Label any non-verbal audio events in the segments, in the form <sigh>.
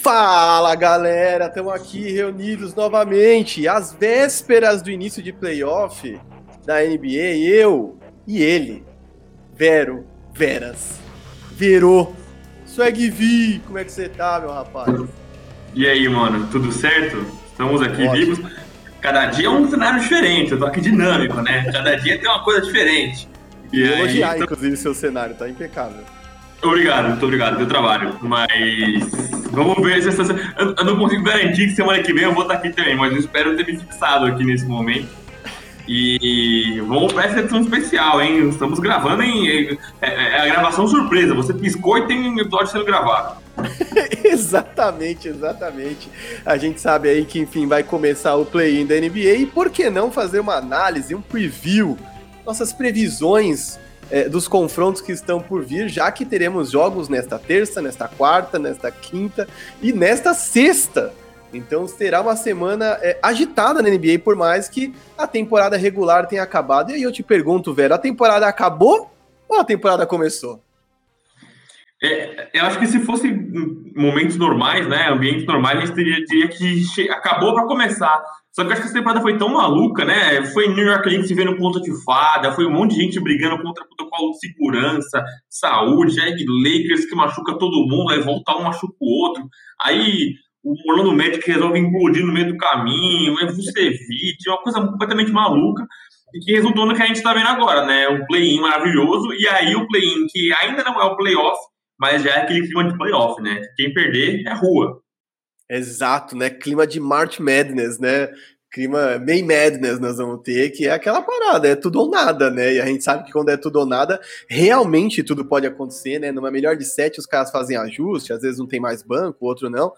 Fala galera, estamos aqui reunidos novamente às vésperas do início de playoff da NBA. Eu e ele, Vero, Veras, Verô, Swag V, como é que você tá, meu rapaz? E aí, mano, tudo certo? Estamos aqui Ótimo. vivos. Cada dia é um cenário diferente, eu tô aqui dinâmico, né? Cada dia tem uma coisa diferente. E elogiar, então... inclusive, seu cenário, tá impecável. Obrigado, muito obrigado pelo trabalho. Mas vamos ver se essa. Eu não consigo garantir que semana que vem eu vou estar aqui também, mas eu espero ter me fixado aqui nesse momento. E vamos para essa edição especial, hein? Estamos gravando em. É, é, a gravação surpresa. Você piscou e tem um episódio sendo gravado. <laughs> exatamente, exatamente. A gente sabe aí que, enfim, vai começar o play-in da NBA e por que não fazer uma análise, um preview, nossas previsões é, dos confrontos que estão por vir, já que teremos jogos nesta terça, nesta quarta, nesta quinta e nesta sexta. Então será uma semana é, agitada na NBA, por mais que a temporada regular tenha acabado. E aí eu te pergunto, velho, a temporada acabou ou a temporada começou? É, eu acho que se fosse momentos normais, né, ambientes normais, a gente diria que acabou para começar. Só que eu acho que essa temporada foi tão maluca, né? Foi New York Knicks se vendo conta de fada, foi um monte de gente brigando contra protocolo de segurança, saúde, aí Lakers que machuca todo mundo, aí volta um, machuca o outro. Aí o Orlando Magic resolve implodir no meio do caminho, é Vucevic, uma coisa completamente maluca e que resultou no que a gente está vendo agora, né? Um play-in maravilhoso, e aí o play-in que ainda não é o playoff, mas já é aquele clima de playoff, né? Quem perder é rua. Exato, né? Clima de March Madness, né? Clima May Madness nós vamos ter, que é aquela parada, é tudo ou nada, né? E a gente sabe que quando é tudo ou nada, realmente tudo pode acontecer, né? Numa melhor de sete, os caras fazem ajuste, às vezes um tem mais banco, o outro não.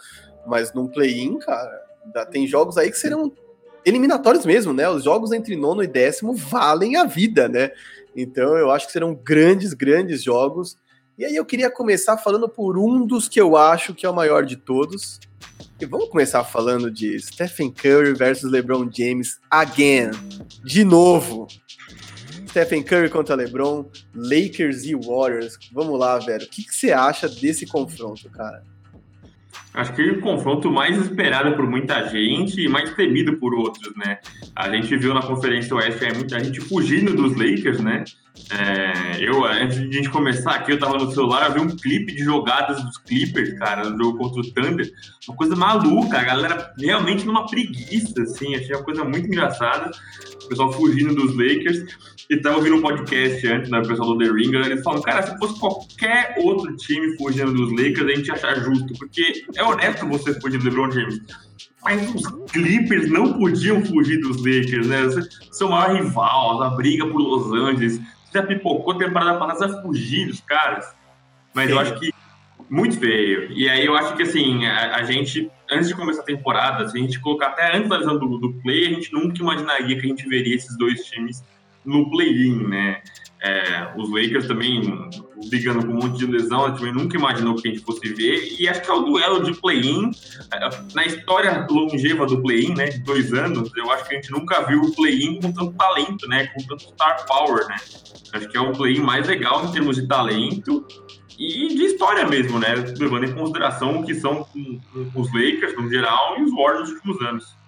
Mas num play-in, cara, tem jogos aí que serão eliminatórios mesmo, né? Os jogos entre nono e décimo valem a vida, né? Então eu acho que serão grandes, grandes jogos. E aí eu queria começar falando por um dos que eu acho que é o maior de todos, e vamos começar falando de Stephen Curry versus LeBron James again. De novo. Stephen Curry contra LeBron, Lakers e Warriors. Vamos lá, velho. O que, que você acha desse confronto, cara? Acho que o confronto mais esperado por muita gente e mais temido por outros, né? A gente viu na Conferência Oeste muita gente fugindo dos Lakers, né? É, eu, antes de a gente começar aqui, eu tava no celular, eu vi um clipe de jogadas dos Clippers, cara, no jogo contra o Thunder. Uma coisa maluca, a galera realmente numa preguiça, assim, achei uma coisa muito engraçada. O pessoal fugindo dos Lakers. E tava ouvindo um podcast antes, né, o pessoal do The Ringer, eles falam, cara, se fosse qualquer outro time fugindo dos Lakers, a gente ia achar justo, porque é honesto você fugir do LeBron James. Mas os Clippers não podiam fugir dos Lakers, né? Seu maior rival, a briga por Los Angeles. Já pipocou a temporada passada, fugir dos caras. Mas eu acho que muito feio. E aí eu acho que assim, a, a, gente, antes de começar a temporada, se a gente colocar até antes da visão do, do play, a gente nunca imaginaria que a gente veria esses dois times no play-in, né? É, os Lakers também brigando com um monte de lesão, a gente nunca imaginou que a gente fosse ver. E acho que é o duelo de play-in. É, na história longeva do play-in, né, de dois anos, eu acho que a gente nunca viu o play-in com tanto talento, né, com tanto star power, né. Acho que é o play-in mais legal em termos de talento e de história mesmo, né, levando em consideração o que são os Lakers no geral e os Warriors nos últimos anos.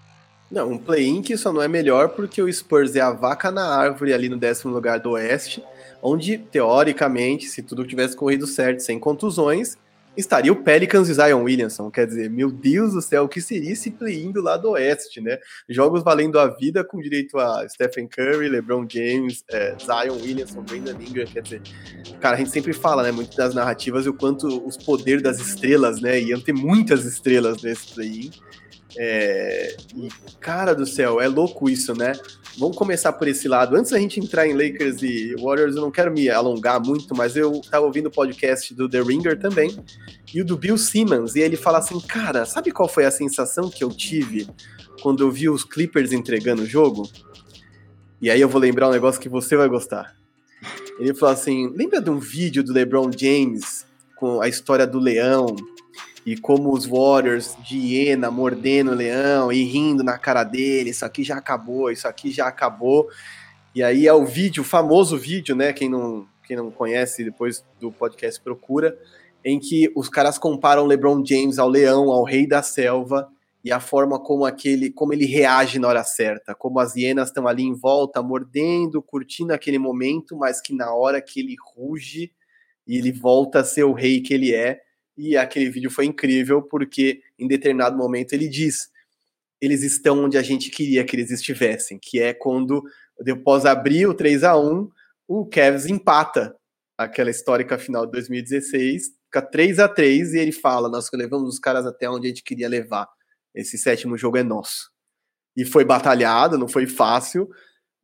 Não, um play-in que só não é melhor porque o Spurs é a vaca na árvore ali no décimo lugar do Oeste, onde, teoricamente, se tudo tivesse corrido certo, sem contusões, estaria o Pelicans e Zion Williamson. Quer dizer, meu Deus do céu, o que seria esse play-in do lado oeste, né? Jogos valendo a vida com direito a Stephen Curry, LeBron James, é, Zion Williamson, Brandon Ingram. Quer dizer, cara, a gente sempre fala, né, muito das narrativas e o quanto os poderes das estrelas, né? Iam ter muitas estrelas nesse play-in. É, e, cara do céu, é louco isso, né? Vamos começar por esse lado. Antes da gente entrar em Lakers e Warriors, eu não quero me alongar muito, mas eu tava ouvindo o podcast do The Ringer também, e o do Bill Simmons, e ele fala assim: Cara, sabe qual foi a sensação que eu tive quando eu vi os Clippers entregando o jogo? E aí eu vou lembrar um negócio que você vai gostar. Ele falou assim: Lembra de um vídeo do LeBron James com a história do leão? E como os Warriors de hiena mordendo o leão e rindo na cara dele, isso aqui já acabou, isso aqui já acabou. E aí é o vídeo, o famoso vídeo, né? Quem não, quem não conhece, depois do podcast procura. em que os caras comparam LeBron James ao leão, ao rei da selva, e a forma como aquele, como ele reage na hora certa, como as hienas estão ali em volta, mordendo, curtindo aquele momento, mas que na hora que ele ruge e ele volta a ser o rei que ele é. E aquele vídeo foi incrível porque em determinado momento ele diz: eles estão onde a gente queria que eles estivessem, que é quando depois abrir o 3 a 1, o Cavs empata aquela histórica final de 2016, fica 3 a 3 e ele fala: Nós levamos os caras até onde a gente queria levar. Esse sétimo jogo é nosso. E foi batalhado, não foi fácil,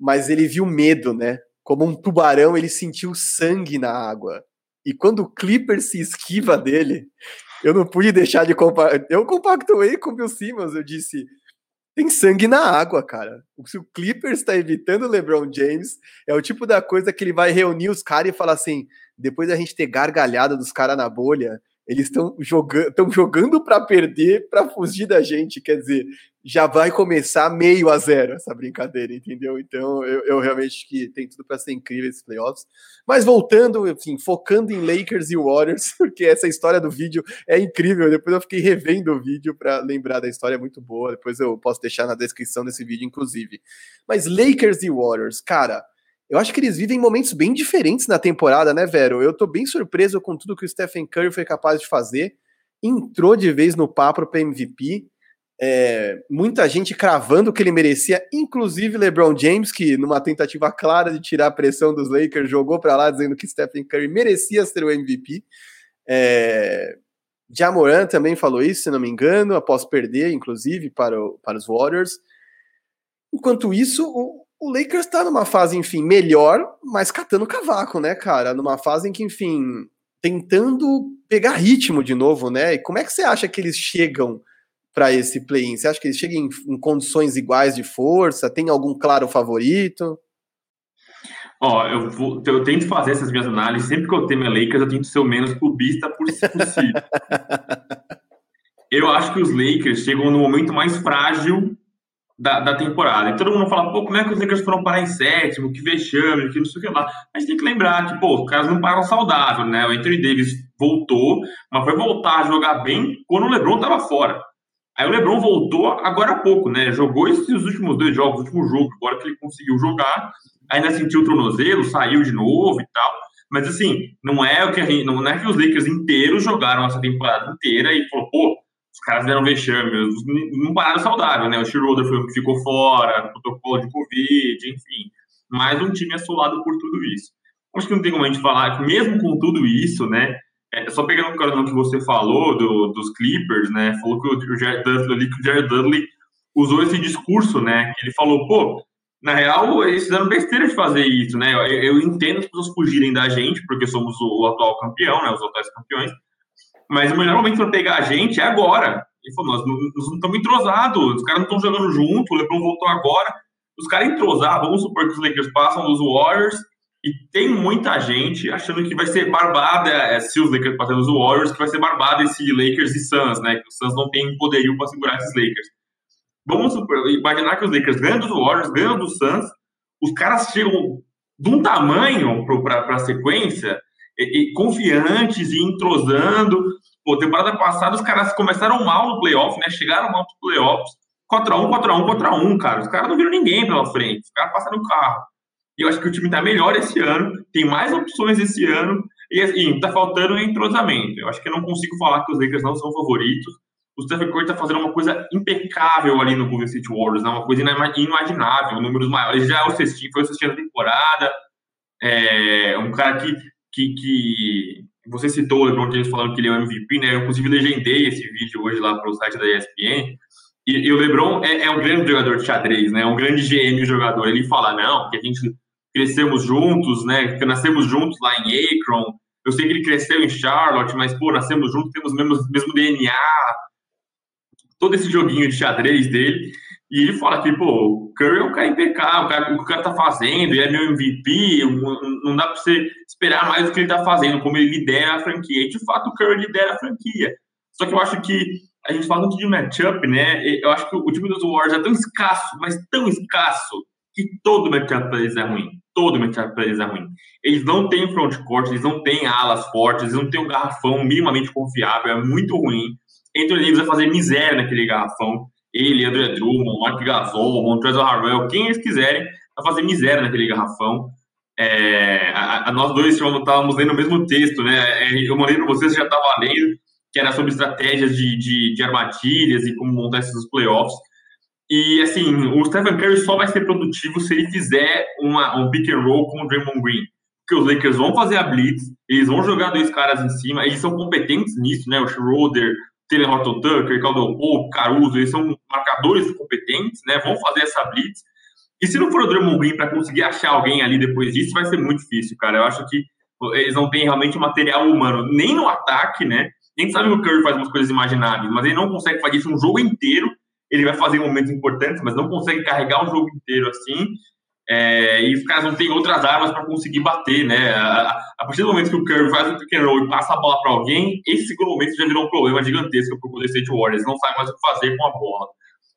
mas ele viu medo, né? Como um tubarão, ele sentiu sangue na água. E quando o Clipper se esquiva dele, eu não pude deixar de compactuar. Eu compactuei com o Bill Simmons, eu disse: tem sangue na água, cara. Se o Clippers está evitando o LeBron James, é o tipo da coisa que ele vai reunir os caras e falar assim: depois da gente ter gargalhado dos caras na bolha, eles estão jogando, jogando para perder, para fugir da gente. Quer dizer, já vai começar meio a zero essa brincadeira, entendeu? Então eu, eu realmente acho que tem tudo para ser incrível esses playoffs. Mas voltando, enfim, focando em Lakers e Warriors, <laughs> porque essa história do vídeo é incrível. Depois eu fiquei revendo o vídeo para lembrar da história, é muito boa. Depois eu posso deixar na descrição desse vídeo, inclusive. Mas Lakers e Warriors, cara. Eu acho que eles vivem momentos bem diferentes na temporada, né, Vero? Eu tô bem surpreso com tudo que o Stephen Curry foi capaz de fazer. Entrou de vez no papo para MVP é, muita gente cravando que ele merecia, inclusive LeBron James, que numa tentativa clara de tirar a pressão dos Lakers, jogou para lá dizendo que Stephen Curry merecia ser o MVP. É, Jamoran também falou isso, se não me engano, após perder, inclusive, para, o, para os Warriors. Enquanto isso, o, o Lakers está numa fase, enfim, melhor, mas catando cavaco, né, cara? Numa fase em que, enfim, tentando pegar ritmo de novo, né? E como é que você acha que eles chegam para esse play-in? Você acha que ele chega em, em, condições iguais de força? Tem algum claro favorito? Ó, eu, vou, eu tento fazer essas minhas análises. Sempre que eu tenho Lakers, eu tento ser o menos clubista possível. <laughs> eu acho que os Lakers chegam no momento mais frágil da, da, temporada. E todo mundo fala, pô, como é que os Lakers foram parar em sétimo? Que vexame, que não sei o que lá. Mas tem que lembrar que, pô, os caras não param saudável, né? O Anthony Davis voltou, mas foi voltar a jogar bem quando o LeBron tava fora. Aí o LeBron voltou agora há pouco, né? Jogou esses últimos dois jogos, o último jogo, agora que ele conseguiu jogar, ainda sentiu o tornozelo, saiu de novo e tal. Mas assim, não é o que gente, não é que os Lakers inteiros jogaram essa temporada inteira e falou, pô, os caras deram vexame, não pararam saudável, né? O Schroeder foi ficou fora, protocolo de Covid, enfim. Mais um time assolado por tudo isso. Acho que não tem como a gente falar que mesmo com tudo isso, né? É, só pegando o caso que você falou do, dos Clippers, né? Falou que o, Jared Dudley, que o Jared Dudley usou esse discurso, né? Que ele falou, pô, na real, eles fizeram besteira de fazer isso, né? Eu, eu entendo as pessoas fugirem da gente, porque somos o, o, atual campeão, né? Os atuais campeões. Mas o melhor momento para pegar a gente é agora. Ele falou, nós, nós não estamos entrosados, os caras não estão jogando junto, o LeBron voltou agora. Os caras entrosar, vamos supor que os Lakers passam dos Warriors e tem muita gente achando que vai ser barbada, é, se os Lakers passarem os Warriors, que vai ser barbada esse Lakers e Suns, né? Que os Suns não tem poderio para segurar esses Lakers. Vamos imaginar que os Lakers ganham dos Warriors, ganham dos Suns, os caras chegam de um tamanho para a sequência, e, e, confiantes e entrosando. Pô, temporada passada os caras começaram mal no playoff, né? Chegaram mal nos playoffs. 4x1, 4x1, 4x1, cara. Os caras não viram ninguém pela frente. Os caras passaram o carro. E eu acho que o time está melhor esse ano, tem mais opções esse ano, e assim, tá faltando entrosamento. Eu acho que eu não consigo falar que os Lakers não são favoritos. O Stephen Curry está fazendo uma coisa impecável ali no Golden State Warriors, né? uma coisa inimaginável, números maiores. Já é o sextinho, foi o sextinho da temporada. É um cara que, que, que você citou o LeBron James falando que ele é o MVP, né? Eu, inclusive, legendei esse vídeo hoje lá para o site da ESPN. E, e o LeBron é, é, um grande jogador de xadrez, né? É um grande GM jogador. Ele fala, não, que a gente crescemos juntos, né? Nascemos juntos lá em Akron. Eu sei que ele cresceu em Charlotte, mas, pô, nascemos juntos, temos o mesmo, mesmo DNA. Todo esse joguinho de xadrez dele. E ele fala que, pô, o Curry é um cara impecável, o, cara, o que o cara tá fazendo, ele é meu MVP, não dá pra você esperar mais do que ele tá fazendo, como ele lidera a franquia. E, de fato, o Curry lidera a franquia. Só que eu acho que a gente fala muito de matchup, né? Eu acho que o time dos Warriors é tão escasso, mas tão escasso, que todo matchup para eles é ruim. Todo matchup para eles é ruim. Eles não têm frontcourt, eles não têm alas fortes, eles não têm um garrafão minimamente confiável, é muito ruim. Anthony Davis vai fazer miséria naquele garrafão. Ele, André Drummond, Mark Gasol, Montrezl Harrell, quem eles quiserem, vai fazer miséria naquele garrafão. É, a, a, nós dois estávamos lendo o mesmo texto, né? É, eu mandei para vocês, já estava lendo, que era sobre estratégias de, de, de, armadilhas e como montar esses playoffs. E, assim, o Stephen Curry só vai ser produtivo se ele fizer uma, um pick and roll com o Draymond Green. Porque os Lakers vão fazer a blitz, eles vão jogar dois caras em cima, eles são competentes nisso, né? O Schroeder, Taylor Horton Tucker, Caldwell Pope, Caruso, eles são marcadores competentes, né? Vão fazer essa blitz. E se não for o Draymond Green para conseguir achar alguém ali depois disso, vai ser muito difícil, cara. Eu acho que eles não têm realmente material humano, nem no ataque, né? A gente sabe que o Curry faz umas coisas imagináveis, mas ele não consegue fazer isso um jogo inteiro. Ele vai fazer momentos importantes, mas não consegue carregar um jogo inteiro assim. É, e os caras não têm outras armas para conseguir bater, né? A, a, partir do momento que o Curry faz o pick and roll e passa a bola para alguém, esse segundo momento já virou um problema gigantesco para o Golden State Warriors. Não sabe mais o que fazer com a bola.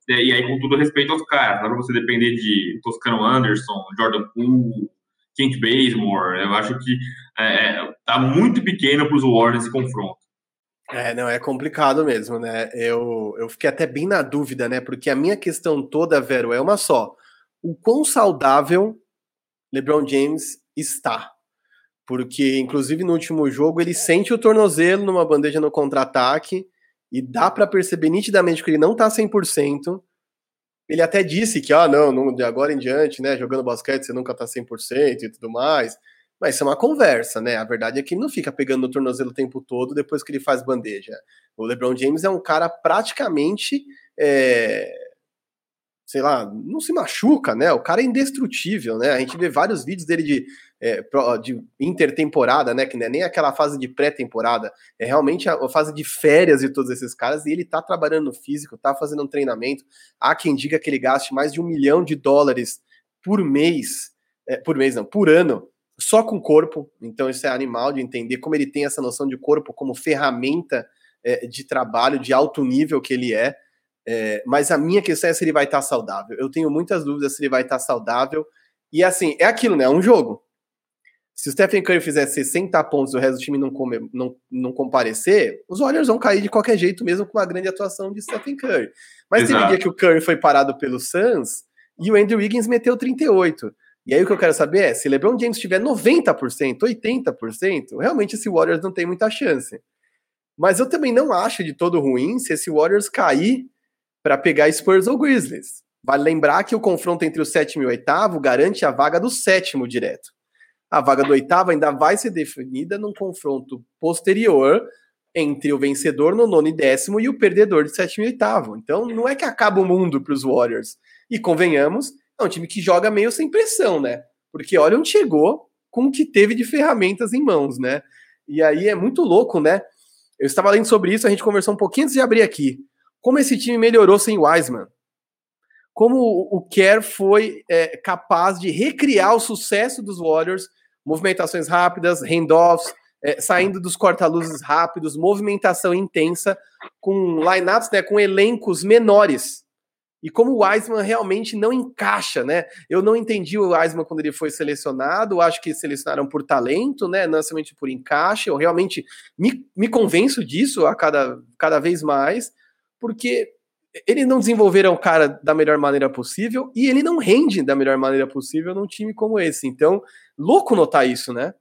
É, e aí, com todo respeito aos caras, não é você depender de Toscano Anderson, Jordan Poole, Kent Bazemore. Eu acho que é, é tá muito pequeno para os Warriors esse confronto. É, não, é complicado mesmo, né? Eu, eu fiquei até bem na dúvida, né? Porque a minha questão toda, Vero, é uma só. O quão saudável LeBron James está? Porque, inclusive, no último jogo, ele sente o tornozelo numa bandeja no contra-ataque e dá para perceber nitidamente que ele não tá 100%. Ele até disse que, ah, não, não, de agora em diante, né, jogando basquete você nunca tá 100% e tudo mais. Mas isso é uma conversa, né? A verdade é que ele não fica pegando no tornozelo o tempo todo depois que ele faz bandeja. O LeBron James é um cara praticamente. É, sei lá, não se machuca, né? O cara é indestrutível, né? A gente vê vários vídeos dele de, é, de intertemporada, né? Que não é nem aquela fase de pré-temporada, é realmente a, fase de férias de todos esses caras, e ele tá trabalhando no físico, tá fazendo um treinamento. Há quem diga que ele gaste mais de um milhão de dólares por mês, é, por mês não, por ano, só com corpo, então isso é animal de entender como ele tem essa noção de corpo como ferramenta é, de trabalho de alto nível que ele é. é. mas a minha questão é se ele vai estar saudável. Eu tenho muitas dúvidas se ele vai estar saudável. E assim, é aquilo, né? É um jogo. Se o Stephen Curry fizer 60 pontos e o resto do time não, come, não, não comparecer, os Warriors vão cair de qualquer jeito, mesmo com uma grande atuação de Stephen Curry. Mas Exato. teve um dia que o Curry foi parado pelo Suns e o Andrew Wiggins meteu 38. E aí o que eu quero saber é, se LeBron James tiver 90%, 80%, realmente esse Warriors não tem muita chance. Mas eu também não acho de todo ruim se esse Warriors cair para pegar Spurs ou Grizzlies. Vale lembrar que o confronto entre o sétimo e o oitavo garante a vaga do sétimo direto. A vaga do oitavo ainda vai ser definida num confronto posterior entre o vencedor no nono e décimo e o perdedor de sétimo e oitavo. Então não é que acaba o mundo para os Warriors. E convenhamos, é um time que joga meio sem pressão, né? Porque olha onde chegou com o que teve de ferramentas em mãos, né? E aí é muito louco, né? Eu estava lendo sobre isso, a gente conversou um pouquinho antes de abrir aqui. Como esse time melhorou sem Wiseman. Como o Kerr foi é, capaz de recriar o sucesso dos Warriors, movimentações rápidas, handoffs, é, saindo dos corta-luzes rápidos, movimentação intensa, com lineups, né, com elencos menores e como o Wiseman realmente não encaixa, né? Eu não entendi o Wiseman quando ele foi selecionado, acho que selecionaram por talento, né? Não somente por encaixe, eu realmente me, me convenço disso a cada, cada vez mais, porque eles não desenvolveram o cara da melhor maneira possível e ele não rende da melhor maneira possível num time como esse. Então, louco notar isso, né?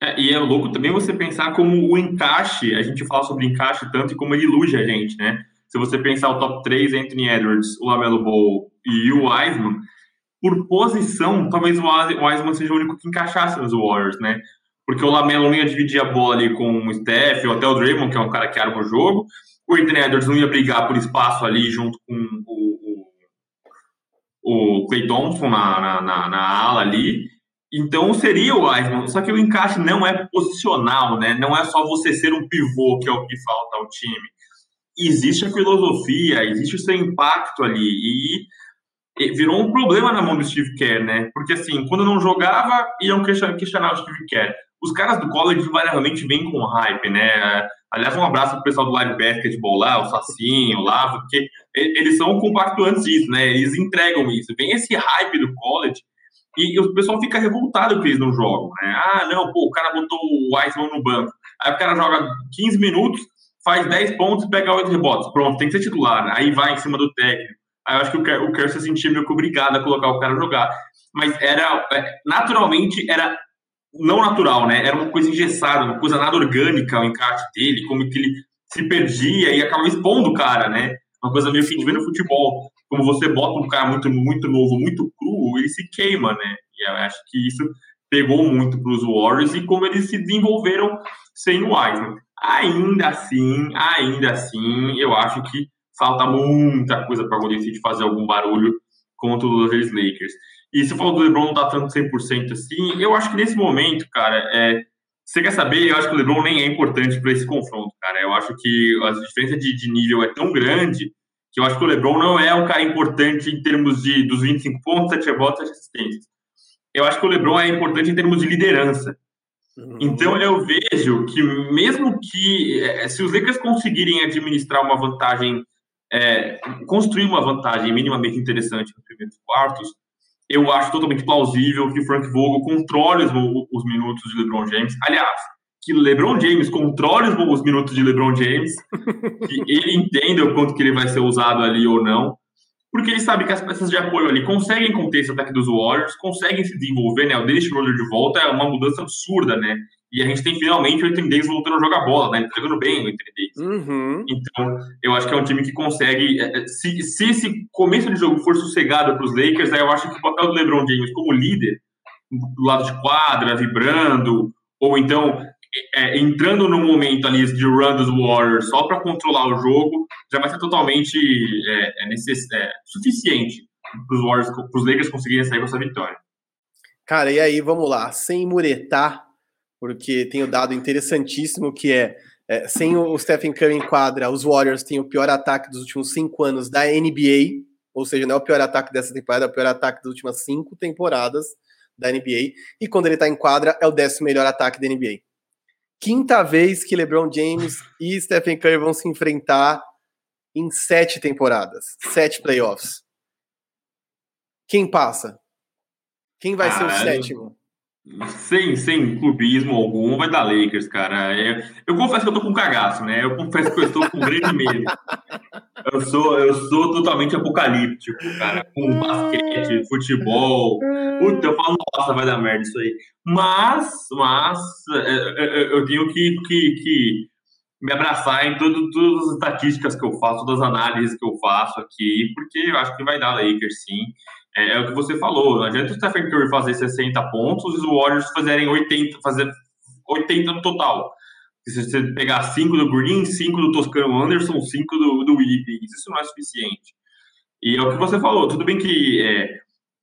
É, e é louco também você pensar como o encaixe, a gente fala sobre encaixe tanto e como ele ilude a gente, né? Se você pensar o top 3, Anthony Edwards, o Lamelo Ball e o Wiseman, por posição, talvez o Wiseman seja o único que encaixasse nos Warriors, né? Porque o Lamelo não ia dividir a bola ali com o Steph, ou até o Draymond, que é um cara que arma o jogo. O Anthony Edwards não ia brigar por espaço ali junto com o, o, o Clay Thompson na, na, na, na ala ali. Então seria o Wiseman, só que o encaixe não é posicional, né? Não é só você ser um pivô que é o que falta ao time existe a filosofia, existe o seu impacto ali. E, virou um problema na mão do Steve Kerr, né? Porque assim, quando não jogava, iam questionar o Steve Kerr. os caras do college invariavelmente vêm com hype, né? Aliás, um abraço pro pessoal do Live Basketball lá, o Sacinho, o Lavo, porque eles são compactuantes disso, né? Eles entregam isso. Vem esse hype do college e o pessoal fica revoltado que eles não jogam, né? Ah, não, pô, o cara botou o Wiseman no banco. Aí o cara joga 15 minutos, faz 10 pontos e pega 8 rebotes. Pronto, tem que ser titular. Né? Aí vai em cima do técnico. Aí eu acho que o Kerr se sentia meio que obrigado a colocar o cara a jogar. Mas era, é, naturalmente, era não natural, né? Era uma coisa engessada, uma coisa nada orgânica o encarte dele, como que ele se perdia e acabava expondo o cara, né? Uma coisa meio que no futebol. Como você bota um cara muito, muito novo, muito cru, ele se queima, né? E eu acho que isso pegou muito para os Warriors e como eles se desenvolveram sem o Wiseman. Ainda assim, ainda assim, eu acho que falta muita coisa para o Golden State fazer algum barulho contra os Los Lakers. E se falou do LeBron não tá tanto 100% assim, eu acho que nesse momento, cara, é, você quer saber? Eu acho que o LeBron nem é importante para esse confronto, cara. Eu acho que a diferença de, de, nível é tão grande que eu acho que o LeBron não é um cara importante em termos de dos 25 pontos, 7 rebotes, 7 assistências. Eu acho que o LeBron é importante em termos de liderança. Uhum. Então eu vejo que mesmo que é, se os Lakers conseguirem administrar uma vantagem, é, construir uma vantagem minimamente interessante nos primeiros quartos, eu acho totalmente plausível que Frank Vogel controle os, os minutos de LeBron James. Aliás, que LeBron James controle os, os minutos de LeBron James, que ele <laughs> entenda o quanto que ele vai ser usado ali ou não, porque ele sabe que as peças de apoio ali conseguem conter esse ataque dos Warriors, conseguem se desenvolver, né? O Dennis Schroeder de volta é uma mudança absurda, né? E a gente tem finalmente o Anthony Davis voltando a jogar bola, né? Ele tá jogando bem o Anthony Davis. Uhum. Então, eu acho que é um time que consegue. É, é, se, se esse começo de jogo for sossegado para os Lakers, aí eu acho que o papel do LeBron James como líder, do lado de quadra, vibrando, ou então é, entrando no momento ali de run dos Warriors só para controlar o jogo, já vai ser totalmente é, é, necess... é suficiente para os Warriors, para os Lakers conseguirem sair com essa vitória. Cara, e aí vamos lá, sem muretar, porque tem o um dado interessantíssimo que é, é, sem o Stephen Curry em quadra, os Warriors têm o pior ataque dos últimos cinco anos da NBA, ou seja, não é o pior ataque dessa temporada, é o pior ataque das últimas cinco temporadas da NBA, e quando ele está em quadra, é o décimo melhor ataque da NBA quinta vez que LeBron James e Stephen Curry vão se enfrentar em sete temporadas, sete playoffs. Quem passa? Quem vai ser o sétimo? Sem, sem clubismo algum, vai dar Lakers, cara. Eu, é, eu confesso que eu tô com cagaço, né? Eu confesso que eu estou com grande medo. Eu sou, eu sou totalmente apocalíptico, cara. Com basquete, futebol. Puta, eu falo, nossa, vai dar merda isso aí. Mas, mas, é, é, eu tenho que, que, que me abraçar em todas as estatísticas que eu faço, todas as análises que eu faço aqui, porque eu acho que vai dar Lakers, sim. É, é, o que você falou, não adianta o Stephen Curry fazer 60 pontos e os Warriors fazerem 80, fazer 80 no total. Se você pegar 5 do Green, 5 do Toscano Anderson, 5 do, do Wiggins, isso não é suficiente. E é o que você falou, tudo bem que é,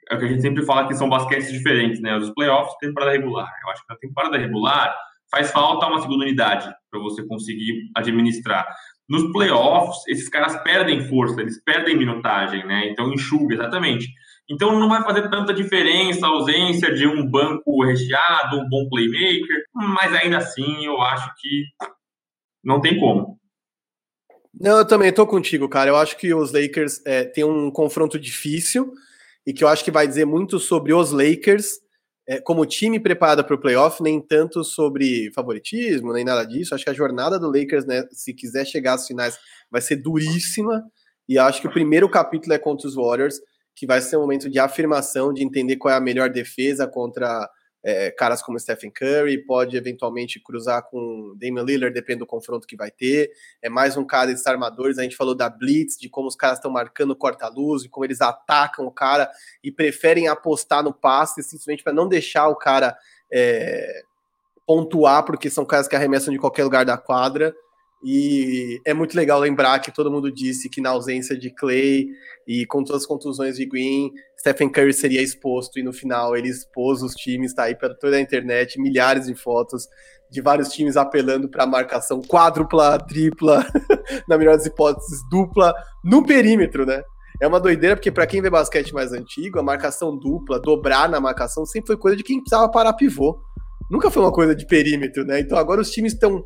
é o que a gente sempre fala que são basquetes diferentes, né? Os playoffs temporada regular. Eu acho que na temporada regular faz falta uma segunda unidade para você conseguir administrar. Nos playoffs, esses caras perdem força, eles perdem minutagem, né? Então enxuga, exatamente. Então não vai fazer tanta diferença a ausência de um banco recheado, um bom playmaker, mas ainda assim eu acho que não tem como. Não, eu também tô contigo, cara. Eu acho que os Lakers é, têm um confronto difícil e que eu acho que vai dizer muito sobre os Lakers é, como time preparado para o playoff, nem tanto sobre favoritismo, nem nada disso. Acho que a jornada do Lakers, né, se quiser chegar às finais, vai ser duríssima. E acho que o primeiro capítulo é contra os Warriors que vai ser um momento de afirmação, de entender qual é a melhor defesa contra é, caras como Stephen Curry, pode eventualmente cruzar com Damian Lillard, depende do confronto que vai ter. É mais um cara desses armadores. A gente falou da Blitz, de como os caras estão marcando corta-luz, de como eles atacam o cara e preferem apostar no passe, simplesmente para não deixar o cara é, pontuar, porque são caras que arremessam de qualquer lugar da quadra. E é muito legal lembrar que todo mundo disse que na ausência de Clay e com todas as contusões de Green, Stephen Curry seria exposto e no final ele expôs os times, tá aí para toda a internet, milhares de fotos de vários times apelando para marcação quádrupla, tripla, <laughs> na melhor das hipóteses, dupla no perímetro, né? É uma doideira porque para quem vê basquete mais antigo, a marcação dupla, dobrar na marcação sempre foi coisa de quem precisava parar pivô Nunca foi uma coisa de perímetro, né? Então agora os times estão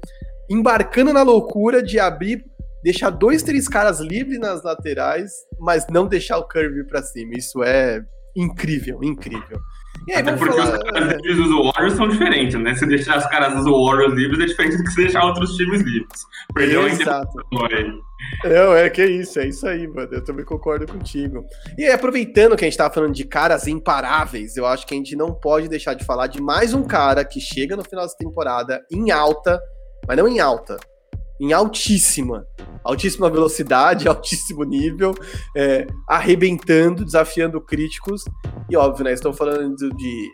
embarcando na loucura de abrir, deixar dois, três caras livres nas laterais, mas não deixar o Curry para cima. Isso é incrível, incrível. Aí, Até porque falar, os caras livres dos Warriors são diferentes, né? Se deixar os caras dos Warriors livres é diferente do que se deixar outros times livres. Perdeu Exato. Não, é que é isso, é isso aí, mano. Eu também concordo contigo. E aí, aproveitando que a gente tava falando de caras imparáveis, eu acho que a gente não pode deixar de falar de mais um cara que chega no final dessa temporada em alta, mas não em alta, em altíssima, altíssima velocidade, <laughs> altíssimo nível, é, arrebentando, desafiando críticos. E óbvio, né? Estou falando de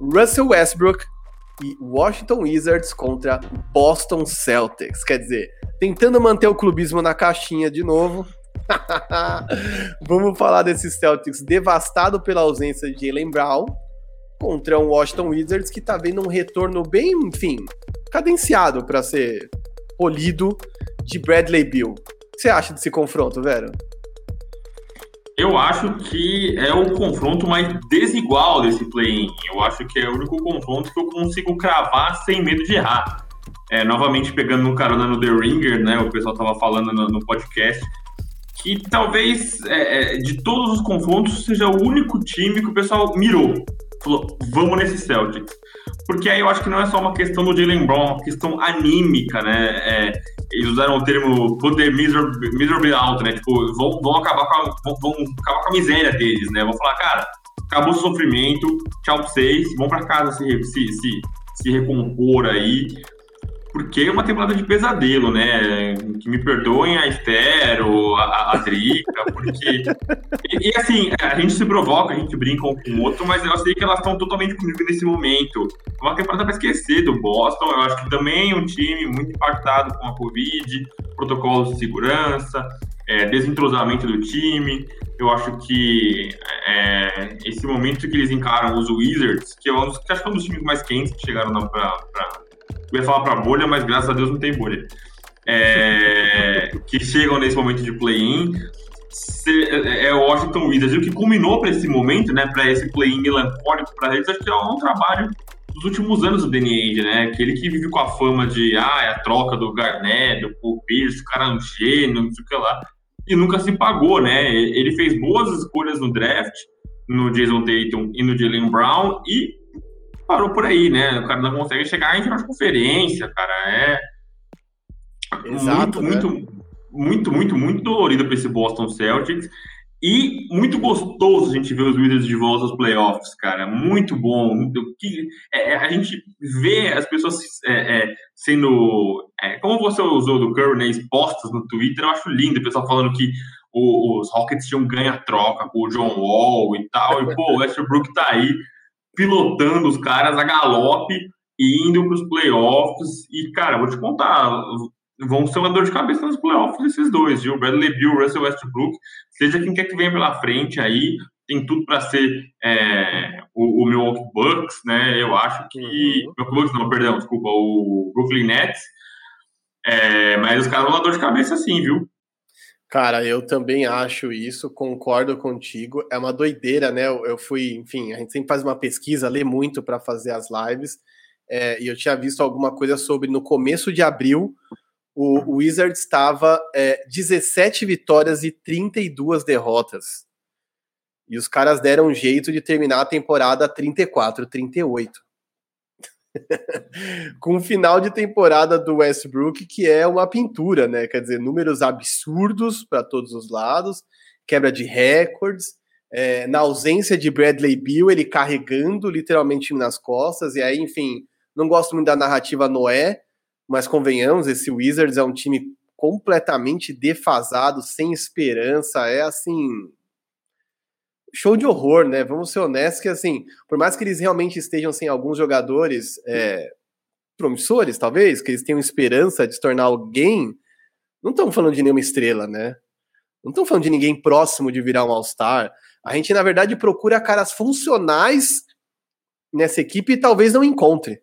Russell Westbrook e Washington Wizards contra Boston Celtics. Quer dizer, tentando manter o clubismo na caixinha de novo. <laughs> Vamos falar desses Celtics devastado pela ausência de Jalen Brown contra um Washington Wizards que tá vendo um retorno bem, enfim, cadenciado para ser polido de Bradley Bill. O que você acha desse confronto, Vera? Eu acho que é o confronto mais desigual desse play-in. Eu acho que é o único confronto que eu consigo cravar sem medo de errar. É, novamente pegando no carona no The Ringer, né? O pessoal estava falando no, no, podcast que talvez é, é, de todos os confrontos seja o único time que o pessoal mirou. Falou, vamos nesse Celtics. Porque aí eu acho que não é só uma questão do Jalen Brown, é uma questão anímica, né? É, eles usaram o termo poder miserably, miserably alto, né? Tipo, vão, vão, acabar com a, vão, vão, acabar com a miséria deles, né? Vão falar, cara, acabou o sofrimento, tchau pra vocês, vão pra casa se, se, se, se recompor aí porque é uma temporada de pesadelo, né? Que me perdoem a Esther, a, a Drica, porque. <laughs> e, e, assim, a gente se provoca, a gente brinca um com o outro, mas eu sei que elas estão totalmente comigo nesse momento. É uma temporada para esquecer do Boston, eu acho que também é um time muito impactado com a Covid, protocolos de segurança, é, desentrosamento do time. Eu acho que é, esse momento que eles encaram os Wizards, que, é que acho que é um dos times mais quentes que chegaram para eu ia falar para bolha, mas graças a Deus não tem bolha. É, que chegam nesse momento de play-in é, é o Washington Wizards. E o que culminou para esse momento, né, para esse play-in melancólico para eles, acho que é um trabalho dos últimos anos do Danny Ainge, né? Aquele que vive com a fama de ah, é a troca do Garnett, do Paul Pierce, o cara é um gênio, não sei o que lá. E nunca se pagou, né? Ele fez boas escolhas no draft, no Jason Tatum e no Jalen Brown, e parou por aí, né? O cara não consegue chegar em final de conferência, cara. É Exato, muito, né? muito, muito, muito, muito dolorido para esse Boston Celtics. E muito gostoso a gente ver os Wizards de volta aos playoffs, cara. Muito bom. Muito, que, é, é, a gente vê as pessoas é, é, sendo. É, como você usou do Curry, né, expostas no Twitter, eu acho lindo. O pessoal falando que o, os Rockets tinham ganha-troca com o John Wall e tal. E, pô, o Westbrook tá aí pilotando os caras a galope e indo para os playoffs. E, cara, vou te contar, vão ser uma dor de cabeça nos playoffs esses dois, viu? Bradley Bill, Russell Westbrook, seja quem quer que venha pela frente aí, tem tudo para ser é, o, o Milwaukee Bucks, né? Eu acho que. Uhum. Milwaukee Bucks, não, perdão, desculpa, o Brooklyn Nets. É, mas os caras vão dar dor de cabeça sim, viu? Cara, eu também acho isso, concordo contigo. É uma doideira, né? Eu, fui, enfim, a gente sempre faz uma pesquisa, lê muito para fazer as lives, é, e eu tinha visto alguma coisa sobre no começo de abril, o, o Wizards estava é, 17 vitórias e 32 derrotas. E os caras deram um jeito de terminar a temporada 34, 38. <laughs> com o final de temporada do Westbrook, que é uma pintura, né? Quer dizer, números absurdos para todos os lados, quebra de recordes. É, na ausência de Bradley Bill, ele carregando literalmente nas costas, e aí, enfim, não gosto muito da narrativa Noé, mas convenhamos, esse Wizards é um time completamente defasado, sem esperança, é assim, show de horror, né? Vamos ser honestos que, assim, por mais que eles realmente estejam sem alguns jogadores é, promissores, talvez, que eles tenham esperança de se tornar alguém, não estão falando de nenhuma estrela, né? Não estão falando de ninguém próximo de virar um All-Star. A gente, na verdade, procura caras funcionais nessa equipe e talvez não encontre.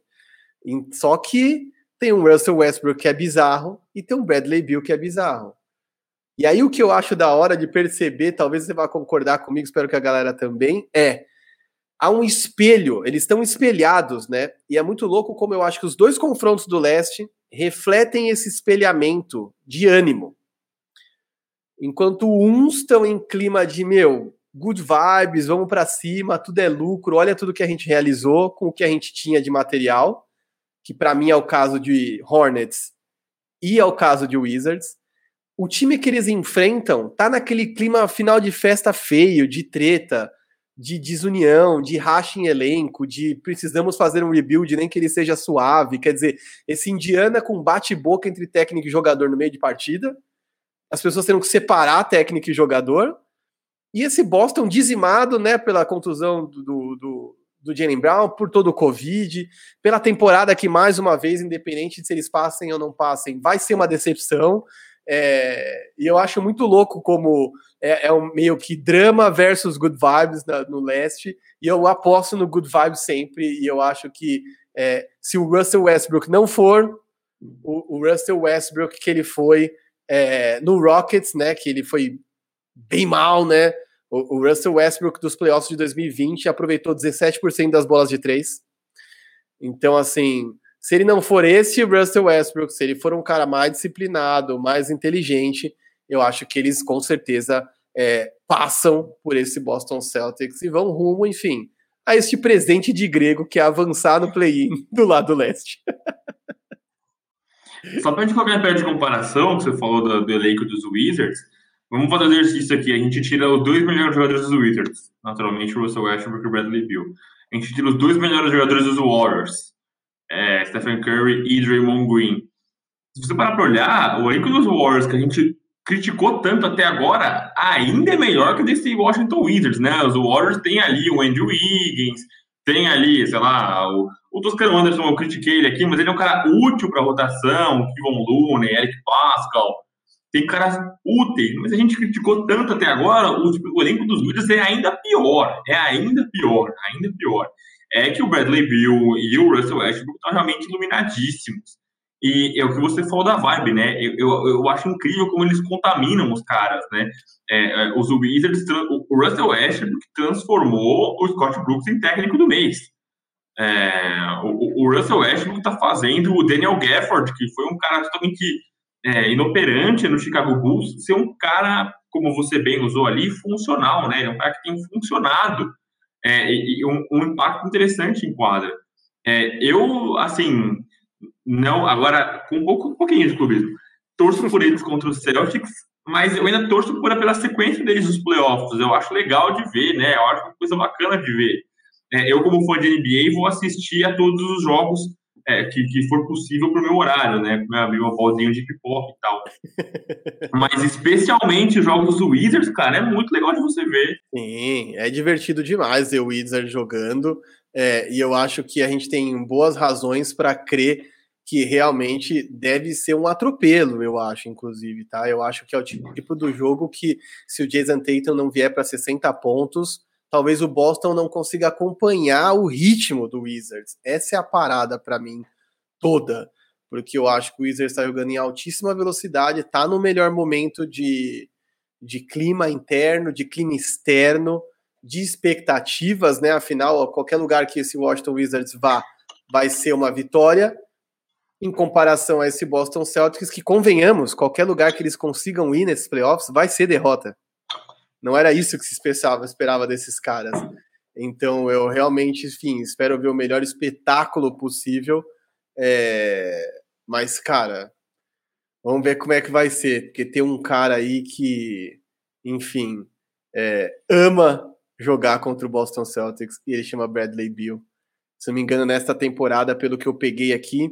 Só que tem um Russell Westbrook que é bizarro e tem um Bradley Bill que é bizarro. E aí o que eu acho da hora de perceber, talvez você vá concordar comigo, espero que a galera também, é há um espelho, eles estão espelhados, né? E é muito louco como eu acho que os dois confrontos do leste refletem esse espelhamento de ânimo. Enquanto uns estão em clima de, meu, good vibes, vamos para cima, tudo é lucro, olha tudo que a gente realizou com o que a gente tinha de material, que para mim é o caso de Hornets e é o caso de Wizards. O time que eles enfrentam tá naquele clima final de festa feio, de treta, de desunião, de racha em elenco, de precisamos fazer um rebuild, nem que ele seja suave. Quer dizer, esse Indiana com bate-boca entre técnico e jogador no meio de partida, as pessoas tendo que separar técnico e jogador, e esse Boston dizimado né, pela contusão do, do, do Jalen Brown, por todo o Covid, pela temporada que, mais uma vez, independente de se eles passem ou não passem, vai ser uma decepção. É, e eu acho muito louco como é, é, um meio que drama versus good vibes na, no leste, e eu aposto no good vibes sempre, e eu acho que é, se o Russell Westbrook não for o, o Russell Westbrook que ele foi é, no Rockets, né, que ele foi bem mal, né, o, o Russell Westbrook dos playoffs de 2020 aproveitou 17% das bolas de três, então assim, se ele não for esse Russell Westbrook, se ele for um cara mais disciplinado, mais inteligente, eu acho que eles com certeza é, passam por esse Boston Celtics e vão rumo, enfim, a este presente de grego que é avançar no play-in <laughs> do lado leste. Só para colocar em pé de comparação, que você falou do, do elenco dos Wizards, vamos fazer um exercício aqui. A gente tira os dois melhores jogadores dos Wizards, naturalmente o Russell Westbrook e o Bradley Beal. A gente tira os dois melhores jogadores dos Warriors, é, Stephen Curry e Draymond Green. Se você parar para olhar, o elenco dos Warriors que a gente criticou tanto até agora, ainda é melhor que desse Washington Wizards, né? Os Warriors têm ali o Andrew Wiggins, tem ali, sei lá, o, o Toscano Anderson, eu critiquei ele aqui, mas ele é um cara útil para rotação, o Kevon Looney, Eric Pascal, tem caras úteis, mas a gente criticou tanto até agora, o, o elenco dos Wizards é ainda pior, é ainda pior, ainda pior é que o Bradley Bill e o Russell Westbrook estão realmente iluminadíssimos. E é o que você falou da vibe, né? Eu, eu, eu acho incrível como eles contaminam os caras, né? É, é os Wizards, o Russell Westbrook transformou o Scott Brooks em técnico do mês. É, o, o, Russell Westbrook está fazendo o Daniel Gafford, que foi um cara totalmente é, inoperante no Chicago Bulls, ser um cara, como você bem usou ali, funcional, né? É um cara que tem funcionado é, e um, um, impacto interessante em quadra. É, eu, assim, não, agora, com um, pouco, um pouquinho de clubismo, torço por eles contra os Celtics, mas eu ainda torço por, pela sequência deles nos playoffs. Eu acho legal de ver, né? Eu acho uma coisa bacana de ver. É, eu, como fã de NBA, vou assistir a todos os jogos é, que, que for possível para o meu horário, né? Com meu avózinho de pipoca e tal. <laughs> Mas especialmente os jogos do Wizards, cara, é muito legal de você ver. Sim, é divertido demais ver o Wizards jogando. É, e eu acho que a gente tem boas razões para crer que realmente deve ser um atropelo, eu acho, inclusive, tá? Eu acho que é o tipo do jogo que, se o Jason Tatum não vier para 60 pontos, talvez o Boston não consiga acompanhar o ritmo do Wizards. Essa é a parada para mim toda, porque eu acho que o Wizards está jogando em altíssima velocidade, está no melhor momento de, de clima interno, de clima externo, de expectativas, né? Afinal, qualquer lugar que esse Washington Wizards vá, vai ser uma vitória. Em comparação a esse Boston Celtics, que convenhamos, qualquer lugar que eles consigam ir nesses playoffs vai ser derrota. Não era isso que se esperava, esperava desses caras. Então eu realmente, enfim, espero ver o melhor espetáculo possível. É... Mas, cara, vamos ver como é que vai ser, porque tem um cara aí que, enfim, é, ama jogar contra o Boston Celtics e ele chama Bradley Beal. Se não me engano, nesta temporada, pelo que eu peguei aqui,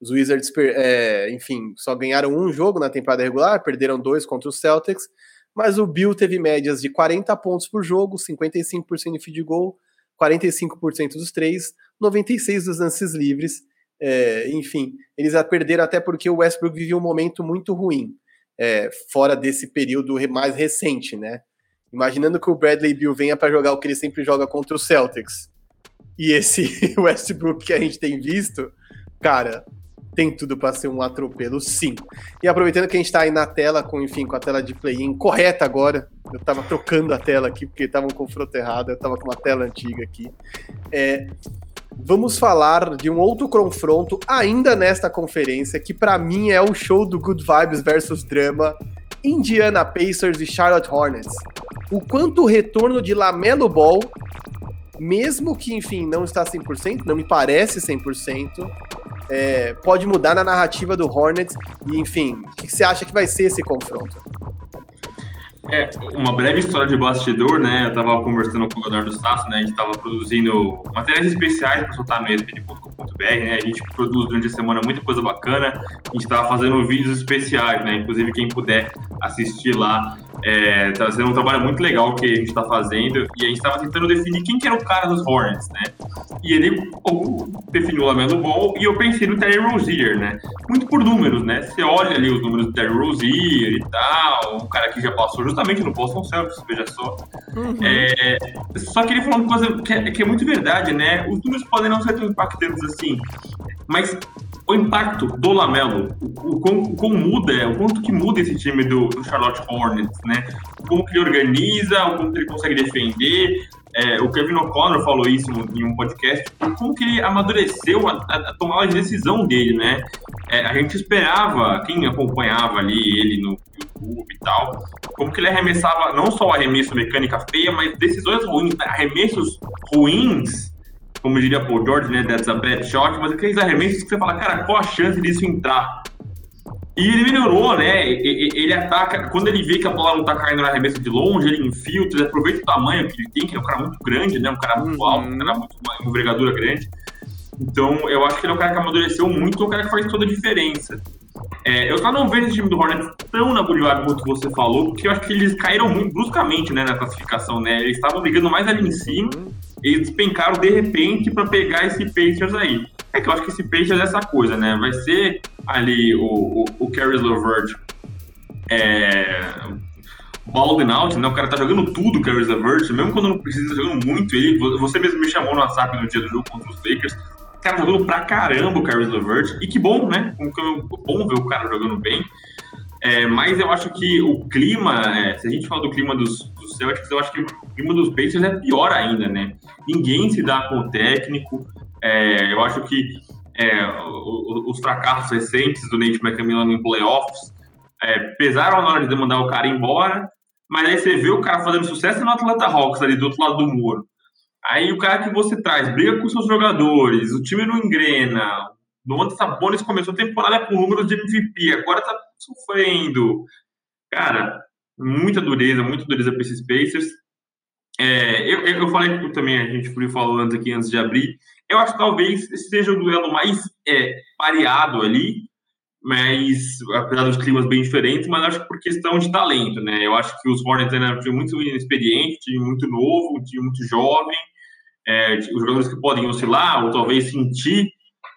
os Wizards, é, enfim, só ganharam um jogo na temporada regular, perderam dois contra os Celtics mas o Bill teve médias de 40 pontos por jogo, 55% de feed goal, 45% dos três, 96% dos lances livres. É, enfim, eles perderam até porque o Westbrook vivia um momento muito ruim, é, fora desse período mais recente, né? Imaginando que o Bradley Bill venha para jogar o que ele sempre joga contra o Celtics e esse <laughs> Westbrook que a gente tem visto, cara, tem tudo para ser um atropelo, sim. E aproveitando que a gente está aí na tela, com enfim, com a tela de play-in correta agora, Eu tava trocando a tela aqui, porque tava um confronto errado, eu tava com uma tela antiga aqui. É, vamos falar de um outro confronto ainda nesta conferência, que para mim é o show do Good Vibes versus Drama, Indiana Pacers e Charlotte Hornets. O quanto o retorno de Lamelo Ball, mesmo que, enfim, não está 100%, não me parece 100%, é, pode mudar na narrativa do Hornets. E, enfim, o que você acha que vai ser esse confronto? É, uma breve história de bastidor, né? Eu estava conversando com o Leonardo Sasso, né? A gente estava produzindo matérias especiais para soltar no ESPN.com.br, né? A gente produz durante a semana muita coisa bacana. A gente estava fazendo vídeos especiais, né? Inclusive, quem puder assistir lá, é, tá sendo um trabalho muito legal que a gente está fazendo. E a gente estava tentando definir quem que era o cara dos Hornets, né? E ele definiu o Lamelo Ball e eu pensei no Terry Rozier, né? Muito por números, né? Você olha ali os números do Terry Rozier e tal, um cara que já passou justamente no Boston Celtics, veja só. Uhum. É, só que ele falou uma coisa que é, que é, muito verdade, né? Os números podem não ser tão impactantes assim, mas o impacto do Lamelo, o, o, como muda, o quanto que muda esse time do, do Charlotte Hornets, né? Como que ele organiza, o como que ele consegue defender, é, o Kevin O'Connor falou isso em um podcast, como que ele amadureceu a, a, a tomar a decisão dele, né? É, a gente esperava, quem acompanhava ali ele no E tal, como que ele arremessava não só arremesso mecânica feia, mas decisões ruins, arremessos ruins, como diria Paul George, né? That's a bad shot, mas aqueles arremessos que você fala, cara, qual a chance disso entrar? E ele melhorou, né? Ele ataca, quando ele vê que a bola não tá caindo na arremesso de longe, ele infiltra, ele aproveita o tamanho que ele tem, que é um cara muito grande, né? Um cara muito uhum. alto, um cara muito, uma envergadura grande. Então, eu acho que ele é um cara que amadureceu muito, é um cara que faz toda a diferença. É, eu só não vejo esse time do Hornets tão na Bolívar quanto você falou, porque eu acho que eles caíram muito bruscamente né, na classificação, né? Eles estavam brigando mais ali em cima, eles despencaram de repente para pegar esse Pacers aí. É que eu acho que esse Pacers é essa coisa, né? Vai ser ali o, o, o Caris LeVert é, balling out, né? O cara tá jogando tudo, o Caris LeVert, mesmo quando não precisa, tá jogando muito. Ele, você mesmo me chamou no WhatsApp no dia do jogo contra os Lakers. Cara jogando pra caramba o Caris LeVert. E que bom, né? Bom ver o cara jogando bem. É, mas eu acho que o clima, é, se a gente fala do clima dos, dos Celtics, eu acho que o clima dos Pacers é pior ainda, né? Ninguém se dá com o técnico. É, eu acho que é, os, fracassos recentes do Nate McMillan em playoffs é, pesaram na hora de mandar o cara embora, mas aí você vê o cara fazendo sucesso no Atlanta Hawks ali do outro lado do muro. Aí o cara que você traz briga com seus jogadores, o time não engrena. Domantas Sabonis começou a temporada com números de MVP, agora tá sofrendo. Cara, muita dureza, muita dureza para esses Pacers. É, eu, eu falei também, a gente falou antes aqui, antes de abrir, eu acho que talvez esse seja o duelo mais é, pareado ali, mas apesar dos climas bem diferentes, mas acho que por questão de talento, né? Eu acho que os Hornets é um time muito inexperiente, time muito novo, um time muito jovem, é, os jogadores que podem oscilar ou talvez sentir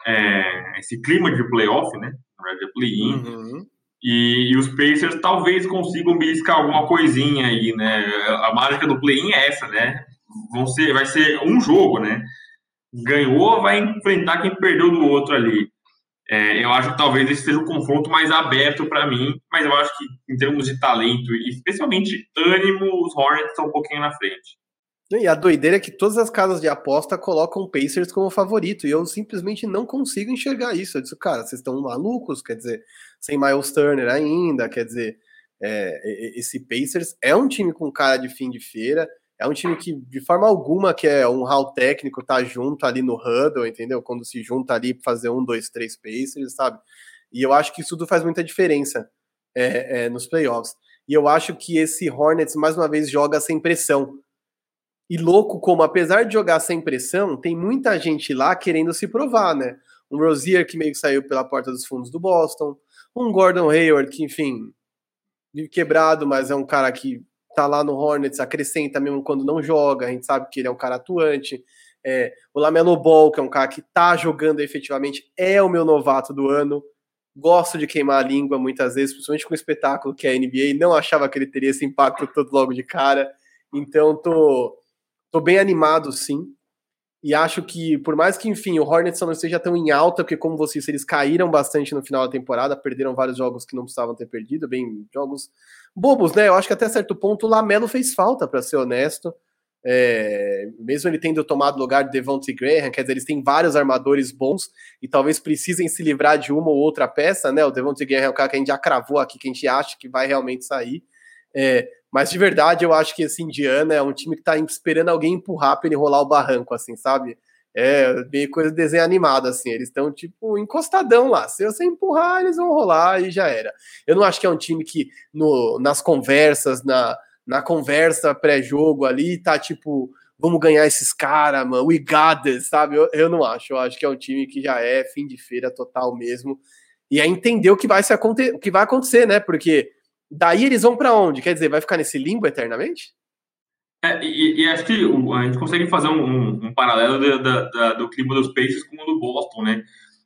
é, esse clima de playoff, né? De play-in. Uhum. E, e, os Pacers talvez consigam beliscar alguma coisinha aí, né? A mágica do play-in é essa, né? Vão ser, vai ser um jogo, né? ganhou, vai enfrentar quem perdeu do outro ali. É, eu acho que talvez esse seja um confronto mais aberto para mim, mas eu acho que em termos de talento e especialmente ânimo, os Hornets estão um pouquinho na frente. E a doideira é que todas as casas de aposta colocam Pacers como favorito, e eu simplesmente não consigo enxergar isso. Eu disse, cara, vocês estão malucos, quer dizer, sem Miles Turner ainda, quer dizer, é, esse Pacers é um time com cara de fim de feira, é um time que, de forma alguma, que é um hall técnico, tá junto ali no huddle, entendeu? Quando se junta ali para fazer um, dois, três pacers, sabe? E eu acho que isso tudo faz muita diferença é, é, nos playoffs. E eu acho que esse Hornets, mais uma vez, joga sem pressão. E louco como, apesar de jogar sem pressão, tem muita gente lá querendo se provar, né? Um Rozier que meio que saiu pela porta dos fundos do Boston, um Gordon Hayward que, enfim, quebrado, mas é um cara que tá lá no Hornets, acrescenta mesmo quando não joga, a gente sabe que ele é um cara atuante. É, o Lamelo Ball, que é um cara que tá jogando efetivamente, é o meu novato do ano. Gosto de queimar a língua muitas vezes, principalmente com o espetáculo que é a NBA. Não achava que ele teria esse impacto todo logo de cara. Então, tô, tô bem animado, sim. E acho que, por mais que, enfim, o Hornets não esteja tão em alta, porque, como você disse, eles caíram bastante no final da temporada, perderam vários jogos que não precisavam ter perdido, bem, jogos bobos, né? Eu acho que até certo ponto o Lamelo fez falta, para ser honesto. É, mesmo ele tendo tomado lugar de Devontae Graham, quer dizer, eles têm vários armadores bons e talvez precisem se livrar de uma ou outra peça, né? O Devontae Graham é o cara que a gente já cravou aqui, que a gente acha que vai realmente sair. É, mas de verdade, eu acho que esse Indiana é um time que tá esperando alguém empurrar para ele rolar o barranco, assim, sabe? É meio coisa de desenho animado, assim. Eles estão, tipo, encostadão lá. Se você empurrar, eles vão rolar e já era. Eu não acho que é um time que, no, nas conversas, na, na conversa pré-jogo ali, tá tipo, vamos ganhar esses caras, mano, we got this, sabe? Eu, eu não acho, eu acho que é um time que já é fim de feira total mesmo. E é entender o que vai, se aconte o que vai acontecer, né? Porque daí eles vão para onde? Quer dizer, vai ficar nesse limbo eternamente? É, e, e, acho que a gente consegue fazer um, um, um paralelo da, da, do clima dos Pacers com o do Boston, né?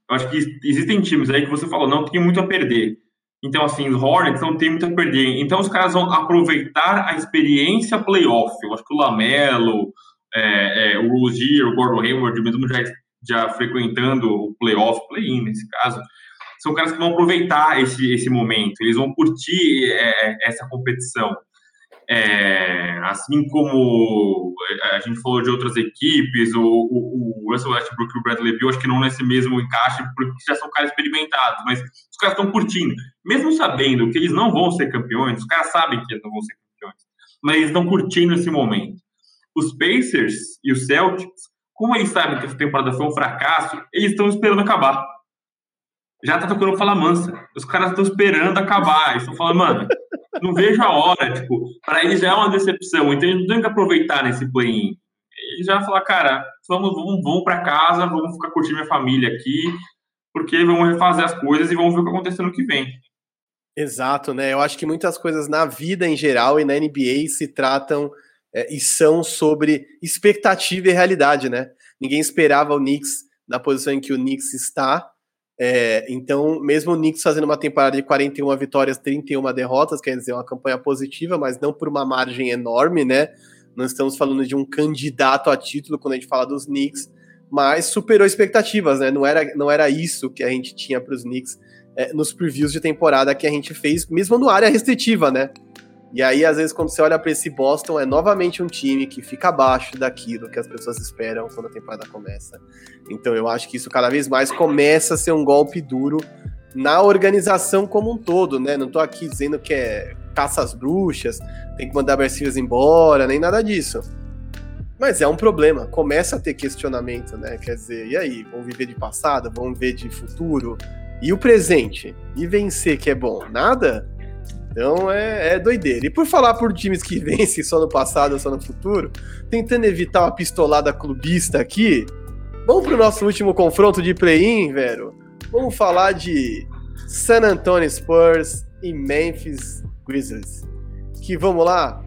Eu acho que existem times aí que você falou, não tem muito a perder. Então, assim, os Hornets não tem muito a perder. Então, os caras vão aproveitar a experiência playoff. Eu acho que o Lamelo, é, é, o Rozier, o Gordon Hayward, mesmo já, já frequentando o playoff, play-in nesse caso, são caras que vão aproveitar esse, esse momento. Eles vão curtir é, essa competição. É, assim como a gente falou de outras equipes, o, o, o Russell Westbrook e o Bradley Beal, acho que não nesse mesmo encaixe, porque já são caras experimentados, mas os caras estão curtindo. Mesmo sabendo que eles não vão ser campeões, os caras sabem que eles não vão ser campeões, mas eles estão curtindo esse momento. Os Pacers e os Celtics, como eles sabem que essa temporada foi um fracasso, eles estão esperando acabar. Já tá tocando fala mansa. Os caras estão esperando acabar. Estão falando, mano, não vejo a hora, tipo, para eles já é uma decepção, então eles não tem que aproveitar nesse play-in. Eles já falar, cara, vamos, vamos, vamos para casa, vamos ficar curtindo minha família aqui, porque vamos refazer as coisas e vamos ver o que acontece no que vem. Exato, né? Eu acho que muitas coisas na vida em geral e na NBA se tratam é, e são sobre expectativa e realidade, né? Ninguém esperava o Knicks na posição em que o Knicks está, é, então, mesmo o Knicks fazendo uma temporada de 41 vitórias, 31 derrotas, quer dizer, uma campanha positiva, mas não por uma margem enorme, né? Não estamos falando de um candidato a título quando a gente fala dos Knicks, mas superou expectativas, né? Não era, não era isso que a gente tinha para os Knicks é, nos previews de temporada que a gente fez, mesmo no área restritiva, né? E aí, às vezes, quando você olha para esse Boston, é novamente um time que fica abaixo daquilo que as pessoas esperam quando a temporada começa. Então, eu acho que isso cada vez mais começa a ser um golpe duro na organização como um todo, né? Não tô aqui dizendo que é caça às bruxas, tem que mandar Bercias embora, nem nada disso. Mas é um problema, começa a ter questionamento, né? Quer dizer, e aí, vamos viver de passado, vamos ver de futuro? E o presente? E vencer que é bom? Nada? Então é, é doideira. E por falar por times que <laughs> vencem só no passado ou só no futuro, tentando evitar uma pistolada clubista aqui, vamos pro nosso último confronto de play-in, velho. Vamos falar de San Antonio Spurs e Memphis Grizzlies. Que vamos lá?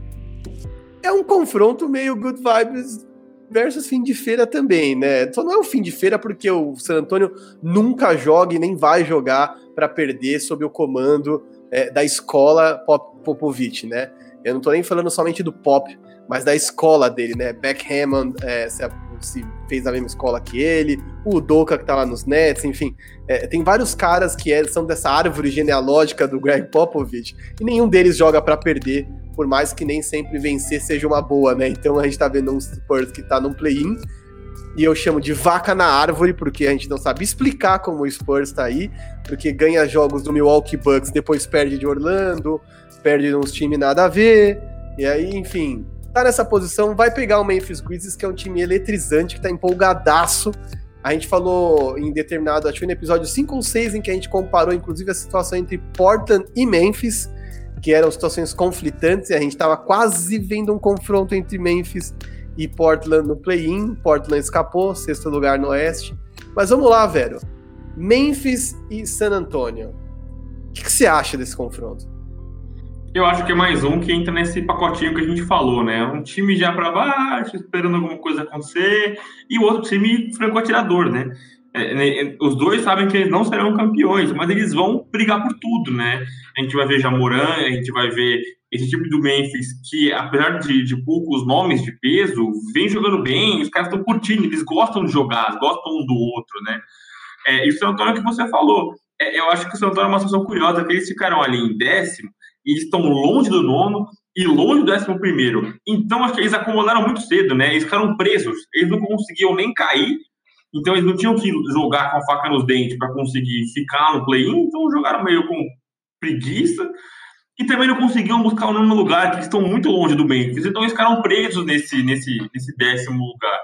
É um confronto meio good vibes versus fim de feira também, né? Só não é um fim de feira porque o San Antonio nunca joga e nem vai jogar para perder sob o comando é, da escola Pop, Popovich, né? Eu não tô nem falando somente do Pop, mas da escola dele, né? Beck Hammond é, se, se, fez a mesma escola que ele, o Doka que tá lá nos Nets, enfim. É, tem vários caras que é, são dessa árvore genealógica do Greg Popovich e nenhum deles joga para perder, por mais que nem sempre vencer seja uma boa, né? Então a gente tá vendo um Spurs que tá num play-in, e eu chamo de vaca na árvore, porque a gente não sabe explicar como o Spurs está aí, porque ganha jogos do Milwaukee Bucks, depois perde de Orlando, perde uns times nada a ver, e aí, enfim, tá nessa posição, vai pegar o Memphis Grizzlies, que é um time eletrizante, que tá empolgadaço. A gente falou em determinado, acho que no episódio 5 ou 6, em que a gente comparou, inclusive, a situação entre Portland e Memphis, que eram situações conflitantes, e a gente tava quase vendo um confronto entre Memphis e Portland no play-in. Portland escapou, sexto lugar no Oeste. Mas vamos lá, velho. Memphis e San Antonio. O que, que você acha desse confronto? Eu acho que é mais um que entra nesse pacotinho que a gente falou, né? Um time já para baixo, esperando alguma coisa acontecer, e o outro time franco-atirador, né? É, né? Os dois sabem que eles não serão campeões, mas eles vão brigar por tudo, né? A gente vai ver Jamoran, a gente vai ver esse tipo do Memphis, que apesar de, de poucos nomes de peso, vem jogando bem, os caras estão curtindo, eles gostam de jogar, gostam um do outro, né? É, e o San Antonio que você falou, é, eu acho que o San Antonio é uma situação curiosa, que eles ficaram ali em décimo, e estão longe do nono e longe do décimo primeiro. Então, acho que eles acomodaram muito cedo, né? Eles ficaram presos, eles não conseguiam nem cair, então eles não tinham que jogar com a faca nos dentes para conseguir ficar no play-in, então jogaram meio com preguiça e também não conseguiam buscar o nono lugar, que estão muito longe do Memphis. Então eles ficaram presos nesse, nesse, nesse décimo lugar.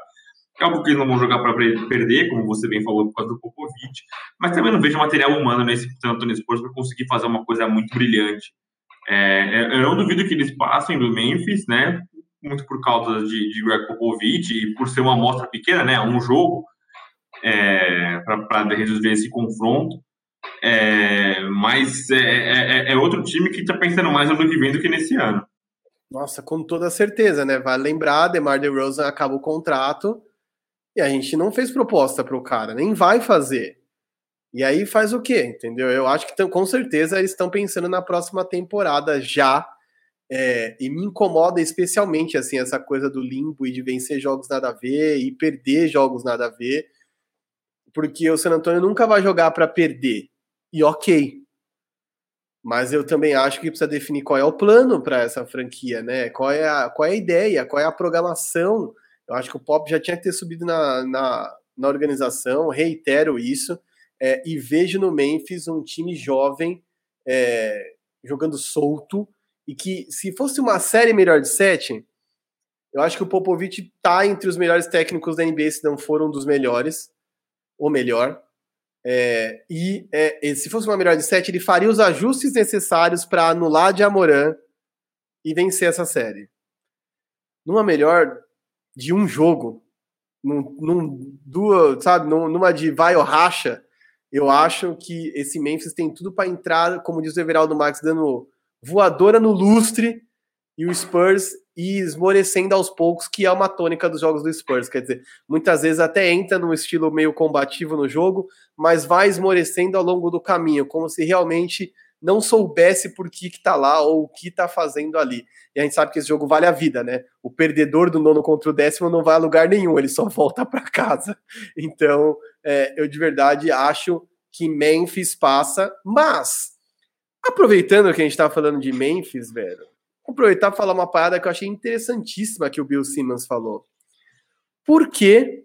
É que eles não vão jogar para perder, como você bem falou, por causa do Popovich, mas também não vejo material humano nesse tanto nesse Spurs para conseguir fazer uma coisa muito brilhante. É, eu não duvido que eles passem do Memphis, né? Muito por causa de, de Greg Popovich e por ser uma amostra pequena, né? Um jogo é, para resolver esse confronto. É, mas é, é, é, é, outro time que está pensando mais no ano que vem do que nesse ano. Nossa, com toda certeza, né? Vale lembrar, DeMar DeRozan acaba o contrato e a gente não fez proposta para o cara, nem vai fazer. E aí faz o quê, entendeu? Eu acho que com certeza eles estão pensando na próxima temporada já. É, e me incomoda especialmente assim essa coisa do limbo e de vencer jogos nada a ver e perder jogos nada a ver, porque o San Antonio nunca vai jogar para perder. E ok. Mas eu também acho que precisa definir qual é o plano para essa franquia, né? Qual é, a, qual é a ideia, qual é a programação. Eu acho que o Pop já tinha que ter subido na, na, na organização, reitero isso, é, e vejo no Memphis um time jovem é, jogando solto, e que se fosse uma série melhor de sete, eu acho que o Popovich tá entre os melhores técnicos da NBA, se não for um dos melhores, ou melhor. É, e é, se fosse uma melhor de sete, ele faria os ajustes necessários para anular de Amoran e vencer essa série. Numa melhor de um jogo, num, num duas, sabe, numa de vai ou racha, eu acho que esse Memphis tem tudo para entrar, como diz o Everaldo Max, dando voadora no lustre e o Spurs e esmorecendo aos poucos, que é uma tônica dos jogos do Spurs. Quer dizer, muitas vezes até entra num estilo meio combativo no jogo, mas vai esmorecendo ao longo do caminho, como se realmente não soubesse por que está lá ou o que está fazendo ali. E a gente sabe que esse jogo vale a vida, né? O perdedor do nono contra o décimo não vai a lugar nenhum, ele só volta para casa. <laughs> Então, é, eu de verdade acho que Memphis passa, mas aproveitando que a gente está falando de Memphis, velho, aproveitar para falar uma parada que eu achei interessantíssima que o Bill Simmons falou. Por que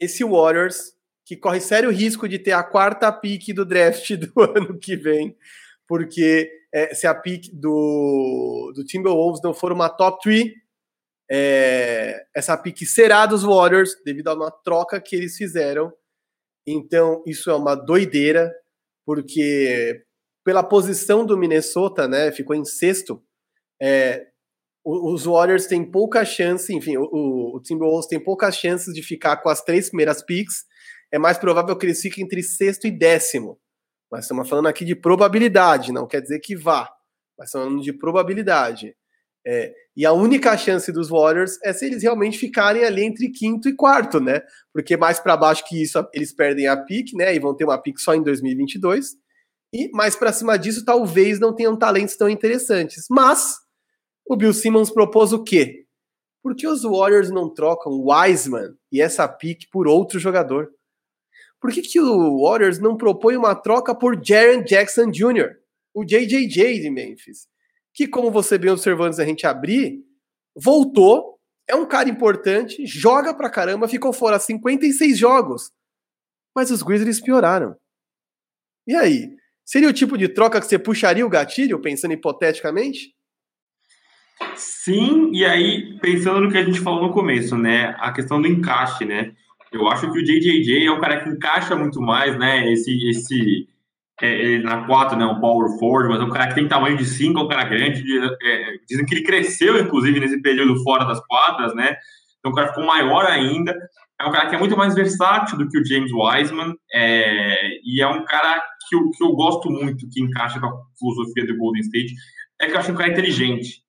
esse Warriors, que corre sério risco de ter a quarta pick do draft do <laughs> ano que vem, porque é, se a pick do, do Timberwolves não for uma top 3, é, essa pick será dos Warriors, devido a uma troca que eles fizeram. Então, isso é uma doideira, porque pela posição do Minnesota, né, ficou em sexto é, os Warriors têm pouca chance, enfim, o, o Timberwolves tem poucas chances de ficar com as três primeiras picks. É mais provável que eles fiquem entre sexto e décimo. Mas estamos falando aqui de probabilidade, não quer dizer que vá. Mas estamos falando de probabilidade. É, e a única chance dos Warriors é se eles realmente ficarem ali entre quinto e quarto, né? Porque mais para baixo que isso eles perdem a pick, né? E vão ter uma pick só em 2022. E mais para cima disso, talvez não tenham talentos tão interessantes. Mas o Bill Simmons propôs o quê? Por que os Warriors não trocam Wiseman e essa pick por outro jogador? Por que, que o Warriors não propõe uma troca por Jaren Jackson Jr., o JJJ de Memphis? Que, como você bem observou antes da gente abrir, voltou, é um cara importante, joga pra caramba, ficou fora 56 jogos. Mas os Grizzlies pioraram. E aí? Seria o tipo de troca que você puxaria o gatilho, pensando hipoteticamente? Sim, e aí, pensando no que a gente falou no começo, né? A questão do encaixe, né? Eu acho que o JJJ é um cara que encaixa muito mais, né? Esse, esse é, na 4, né? Um power forward, mas é um cara que tem tamanho de 5, é um cara grande. É, dizem que ele cresceu, inclusive, nesse período fora das quadras, né? Então o cara ficou maior ainda. É um cara que é muito mais versátil do que o James Wiseman. É, e é um cara que eu, que eu gosto muito, que encaixa com a filosofia do Golden State. É que eu acho um cara inteligente.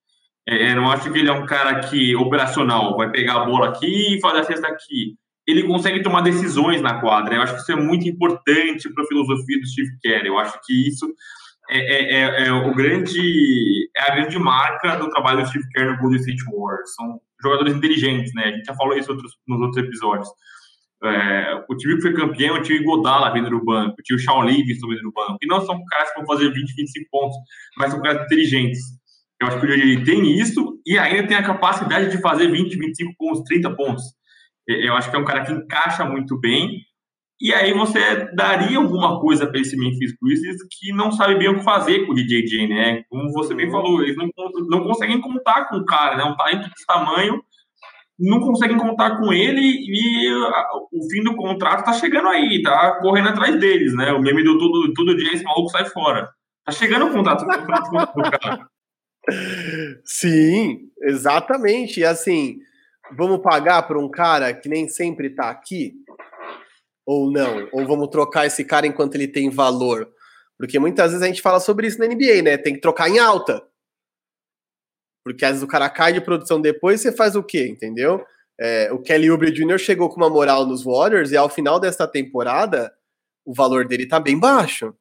É, não acho que ele é um cara que operacional, vai pegar a bola aqui e fazer a cesta aqui. Ele consegue tomar decisões na quadra. Eu acho que isso é muito importante para a filosofia do Steve Kerr. Eu acho que isso é, é, é, é, o grande, é a grande marca do trabalho do Steve Kerr no Golden State Warriors. São jogadores inteligentes, né? A gente já falou isso outros, nos outros episódios. É, o time que foi campeão, o time Godala vindo do banco, o time Livingston vindo do banco, e não são caras que vão fazer 20, 25 pontos, mas são caras inteligentes. Eu acho que o ele tem isso e ainda tem a capacidade de fazer 20, 25 pontos, 30 pontos. Eu acho que é um cara que encaixa muito bem e aí você daria alguma coisa para esse Memphis Grizzlies que não sabe bem o que fazer com o DJJ, né? Como você bem falou, eles não, não conseguem contar com o cara, né? Um talento desse tamanho, não conseguem contar com ele e o fim do contrato tá chegando aí, tá correndo atrás deles, né? O meme do todo, todo dia esse maluco sai fora. Tá chegando o contrato, o contrato do cara. Sim, exatamente. E assim, vamos pagar para um cara que nem sempre tá aqui? ou não? Ou vamos trocar esse cara enquanto ele tem valor? Porque muitas vezes a gente fala sobre isso na NBA, né? Tem que trocar em alta. Porque às vezes o cara cai de produção depois você faz o quê, entendeu? É, o Kelly Oubre Jr. chegou com uma moral nos Warriors e ao final desta temporada o valor dele tá bem baixo.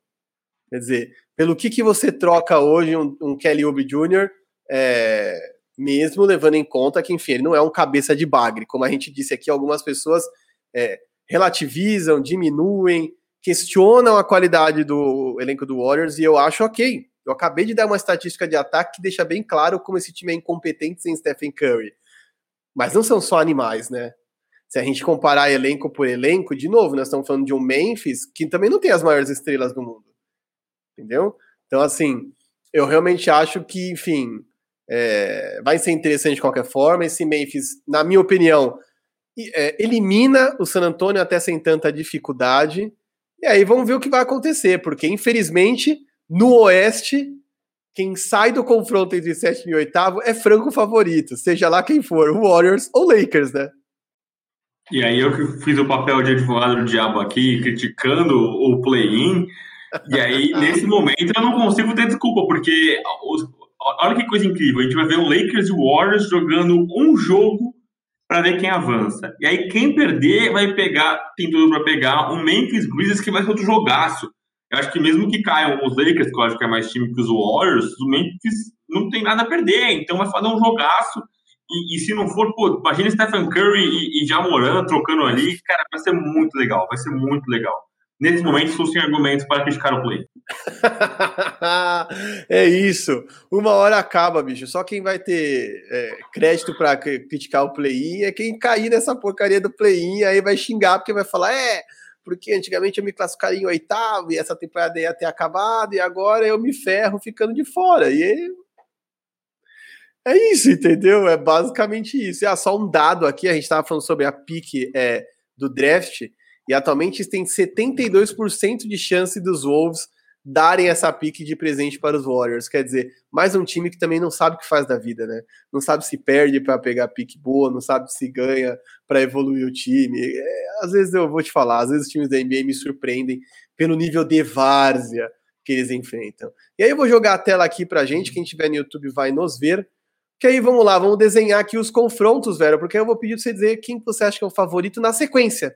Quer dizer, pelo que, que você troca hoje um, um Kelly Oubre Jr., é, mesmo levando em conta que, enfim, ele não é um cabeça de bagre. Como a gente disse aqui, algumas pessoas é, relativizam, diminuem, questionam a qualidade do elenco do Warriors e eu acho ok. Eu acabei de dar uma estatística de ataque que deixa bem claro como esse time é incompetente sem Stephen Curry. Mas não são só animais, né? Se a gente comparar elenco por elenco, de novo, nós estamos falando de um Memphis que também não tem as maiores estrelas do mundo. Entendeu? Então, assim, eu realmente acho que, enfim, é, vai ser interessante de qualquer forma. Esse Memphis, na minha opinião, é, elimina o San Antonio até sem tanta dificuldade. E aí vamos ver o que vai acontecer, porque infelizmente no Oeste, quem sai do confronto entre sétimo e oitavo é franco favorito, seja lá quem for, Warriors ou Lakers, né? E aí eu que fiz o papel de advogado do diabo aqui, criticando o play-in, e aí <laughs> nesse momento eu não consigo ter desculpa, porque olha que coisa incrível, a gente vai ver o Lakers e o Warriors jogando um jogo para ver quem avança. E aí quem perder vai pegar, tem tudo para pegar um Memphis Grizzlies que vai ser outro jogaço. Eu acho que mesmo que caiam os Lakers, que eu acho que é mais time que os Warriors, o Memphis não tem nada a perder, então vai fazer um jogaço. E, e se não for, pô, imagina Stephen Curry e, e Jamoran trocando ali, cara, vai ser muito legal, vai ser muito legal. Nesse momento, sem argumentos para criticar o play. <laughs> é isso. Uma hora acaba, bicho. Só quem vai ter é, crédito para criticar o play-in é quem cair nessa porcaria do play-in. Aí vai xingar, porque vai falar: é, porque antigamente eu me classificaria em oitavo e essa temporada ia ter acabado, e agora eu me ferro ficando de fora. E aí, é isso, entendeu? É basicamente isso. Ah, só um dado aqui: a gente estava falando sobre a pique é, do draft. E atualmente tem 72% de chance dos Wolves darem essa pique de presente para os Warriors. Quer dizer, mais um time que também não sabe o que faz da vida, né? Não sabe se perde para pegar pique boa, não sabe se ganha para evoluir o time. É, às vezes eu vou te falar, às vezes os times da NBA me surpreendem pelo nível de várzea que eles enfrentam. E aí eu vou jogar a tela aqui pra gente, quem estiver no YouTube vai nos ver. Que aí vamos lá, vamos desenhar aqui os confrontos, velho, porque eu vou pedir pra você dizer quem você acha que é o favorito na sequência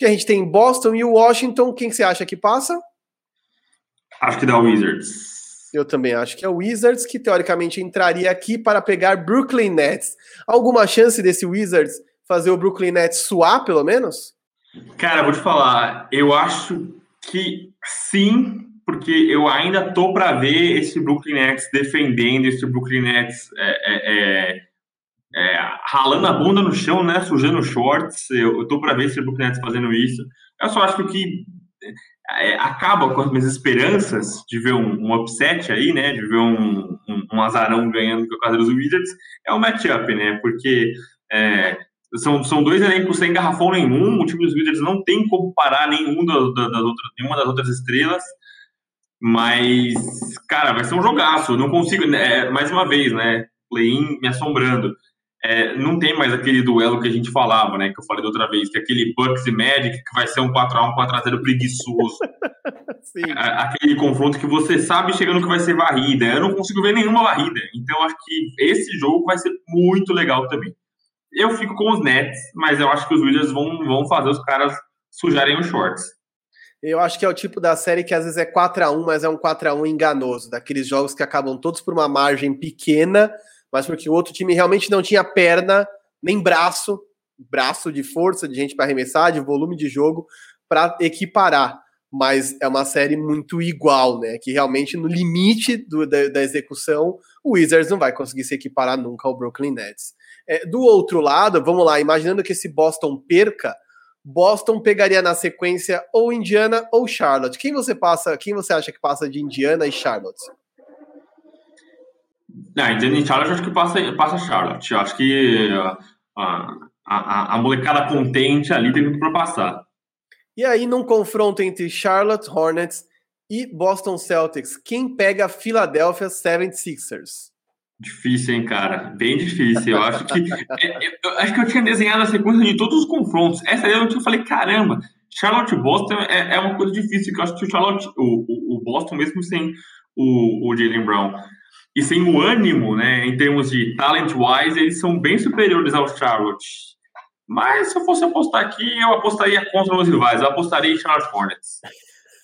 que a gente tem Boston e Washington. Quem você acha que passa? Acho que dá o Wizards. Eu também acho que é o Wizards, que teoricamente entraria aqui para pegar Brooklyn Nets. Alguma chance desse Wizards fazer o Brooklyn Nets suar, pelo menos? Cara, vou te falar, eu acho que sim, porque eu ainda tô para ver esse Brooklyn Nets defendendo, esse Brooklyn Nets é, é, é é, ralando a bunda no chão, né? Sujando shorts. Eu, eu tô para ver se o Brooklyn Nets fazendo isso. Eu só acho que é, acaba com as minhas esperanças de ver um, um upset aí, né? De ver um, um, um azarão ganhando com casa dos Wizards. É um matchup, né? Porque é, são, são dois elencos sem garrafão nenhum. O time dos Wizards não tem como parar nenhum das, outras, nenhuma das outras estrelas. Mas, cara, vai ser um jogaço. Não consigo, né, mais uma vez, né? Play-in me assombrando é, não tem mais aquele duelo que a gente falava, né? Que eu falei da outra vez, que é aquele Bucks e Magic que vai ser um 4x1, 4x0 preguiçoso. <laughs> aquele confronto que você sabe chegando que vai ser varrida. Eu não consigo ver nenhuma varrida. Então acho que esse jogo vai ser muito legal também. Eu fico com os Nets, mas eu acho que os Wizards vão, vão fazer os caras sujarem os shorts. Eu acho que é o tipo da série que às vezes é 4 a 1 mas é um 4 a 1 enganoso, daqueles jogos que acabam todos por uma margem pequena, mas porque o outro time realmente não tinha perna, nem braço, braço de força de gente para arremessar, de volume de jogo para equiparar. Mas é uma série muito igual, né? Que realmente no limite do, da, da, execução, o Wizards não vai conseguir se equiparar nunca ao Brooklyn Nets. É, do outro lado, vamos lá, imaginando que esse Boston perca, Boston pegaria na sequência ou Indiana ou Charlotte. Quem você passa? Quem você acha que passa de Indiana e Charlotte? Não, Indiana e Charlotte acho que passa, passa Charlotte. Eu acho que uh, a, a, a, molecada contente ali tem tudo para passar. E aí, num confronto entre Charlotte Hornets e Boston Celtics, quem pega a Philadelphia 76ers? Difícil, hein, cara? Bem difícil. Eu acho que é, é, eu, acho que eu tinha desenhado a sequência de todos os confrontos. Essa aí eu tinha falei, caramba, Charlotte Boston é, é, uma coisa difícil, que eu acho que o Charlotte, o, o, Boston, mesmo sem o, o Jalen Brown e sem o ânimo, né, em termos de talent-wise, eles são bem superiores ao Charlotte. Mas se eu fosse apostar aqui, eu apostaria contra os rivais. Eu apostaria em Charlotte Hornets.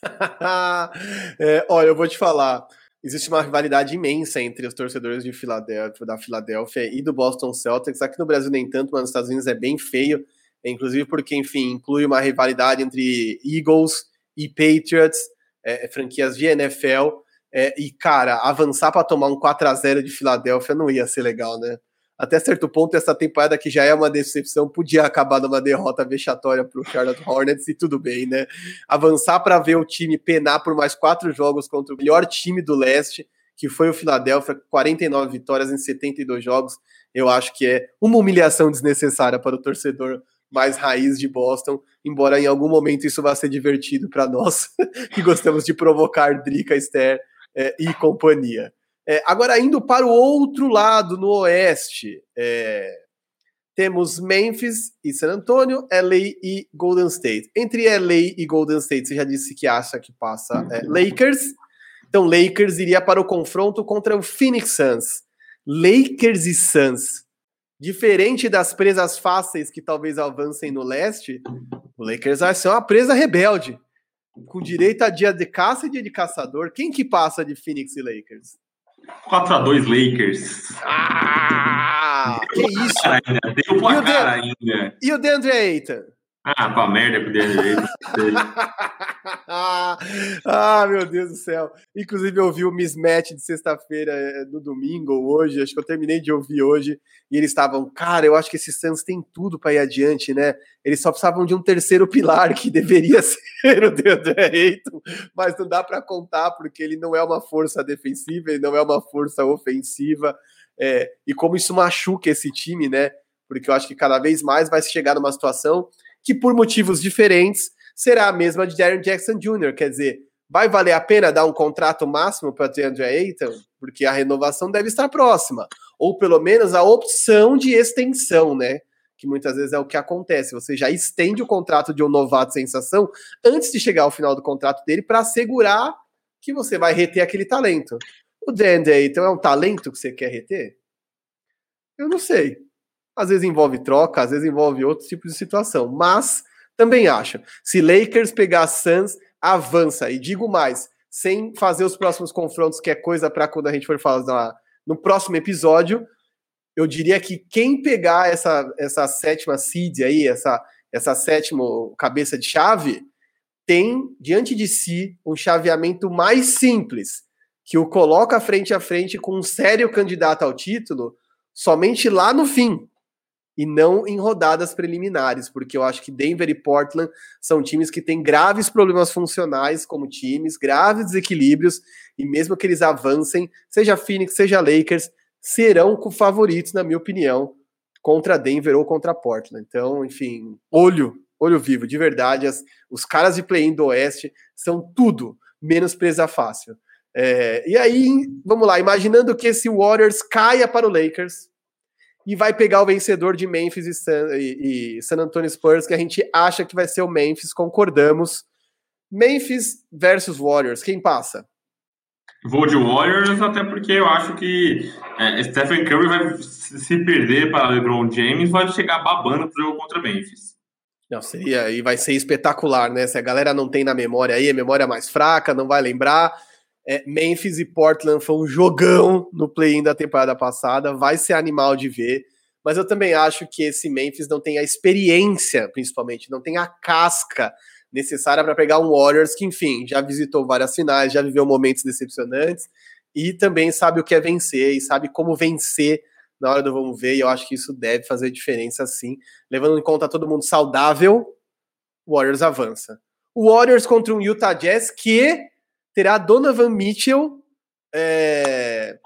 <laughs> é, olha, eu vou te falar existe uma rivalidade imensa entre os torcedores de Filadélfia, da Filadélfia e do Boston Celtics. Aqui no Brasil nem tanto, mas nos Estados Unidos é bem feio, inclusive porque, enfim, inclui uma rivalidade entre Eagles e Patriots, é, é franquias de NFL. É, e, cara, avançar para tomar um 4 a 0 de Filadélfia não ia ser legal, né? até certo ponto, essa temporada que já é uma decepção, podia acabar numa derrota vexatória para o Charlotte Hornets e tudo bem, né? Avançar para ver o time penar por mais quatro jogos contra o melhor time do leste, que foi o Philadelphia, 49 vitórias em 72 jogos, eu acho que é uma humilhação desnecessária para o torcedor mais raiz de Boston, embora em algum momento isso vá ser divertido para nós, <laughs> que gostamos de provocar Drica, Esther é, e companhia. É, agora, indo para o outro lado, no oeste, é, temos Memphis e San Antonio, LA e Golden State. Entre LA e Golden State, você já disse que acha que passa é, Lakers. Então, Lakers iria para o confronto contra o Phoenix Suns. Lakers e Suns. Diferente das presas fáceis que talvez avancem no leste, o Lakers vai ser uma presa rebelde. Com direito a dia de caça e dia de caçador. Quem que passa de Phoenix e Lakers? 4x2 Lakers. Ah, que isso? Ainda, deu placar ainda. E o DeAndre Ayton? Ah, pra merda com o Ayton. <laughs> ah, meu Deus do céu. Inclusive, eu vi o mismatch de sexta-feira eh, no domingo ou hoje, acho que eu terminei de ouvir hoje, e eles estavam, cara, eu acho que esses Suns têm tudo para ir adiante, né? Eles só precisavam de um terceiro pilar, que deveria <laughs> ser o DeAndre Ayton, mas não dá para contar, porque ele não é uma força defensiva, ele não é uma força ofensiva, é, e como isso machuca esse time, né? Porque eu acho que cada vez mais vai chegar numa situação que, por motivos diferentes, será a mesma de Darren Jackson Jr. Quer dizer, vai valer a pena dar um contrato máximo para DeAndre Ayton? Porque a renovação deve estar próxima. Ou pelo menos a opção de extensão, né? Que muitas vezes é o que acontece. Você já estende o contrato de um novato sensação antes de chegar ao final do contrato dele para assegurar que você vai reter aquele talento. O DeAndre Ayton é um talento que você quer reter? Eu não sei. Às vezes envolve troca, às vezes envolve outros tipos de situação. Mas também acho. Se Lakers pegar Suns, avança. E digo mais, sem fazer os próximos confrontos, que é coisa para quando a gente for falar no próximo episódio, eu diria que quem pegar essa, essa sétima seed aí, essa, essa sétima cabeça de chave, tem diante de si um chaveamento mais simples, que o coloca frente a frente com um sério candidato ao título somente lá no fim, e não em rodadas preliminares, porque eu acho que Denver e Portland são times que têm graves problemas funcionais como times, graves desequilíbrios, e mesmo que eles avancem, seja Phoenix, seja Lakers, serão favoritos, na minha opinião, contra Denver ou contra Portland. Então, enfim, olho, olho vivo, de verdade, as, os caras de play-in do Oeste são tudo menos presa fácil. É, e aí, vamos lá, imaginando que esse Warriors caia para o Lakers, e vai pegar o vencedor de Memphis e San, e, e San Antonio Spurs, que a gente acha que vai ser o Memphis, concordamos. Memphis versus Warriors, quem passa? Vou de Warriors, até porque eu acho que é, Stephen Curry vai se perder para LeBron James, vai chegar babando pro jogo contra Memphis. Não, seria, e vai ser espetacular, né? Se a galera não tem na memória aí, a memória mais fraca, não vai lembrar. É, Memphis e Portland foi um jogão no play-in da temporada passada, vai ser animal de ver. Mas eu também acho que esse Memphis não tem a experiência, principalmente, não tem a casca necessária para pegar um Warriors que, enfim, já visitou várias finais, já viveu momentos decepcionantes e também sabe o que é vencer e sabe como vencer na hora do vamos ver, e eu acho que isso deve fazer diferença sim. Levando em conta todo mundo saudável, o Warriors avança. O Warriors contra um Utah Jazz que terá Donovan Mitchell é,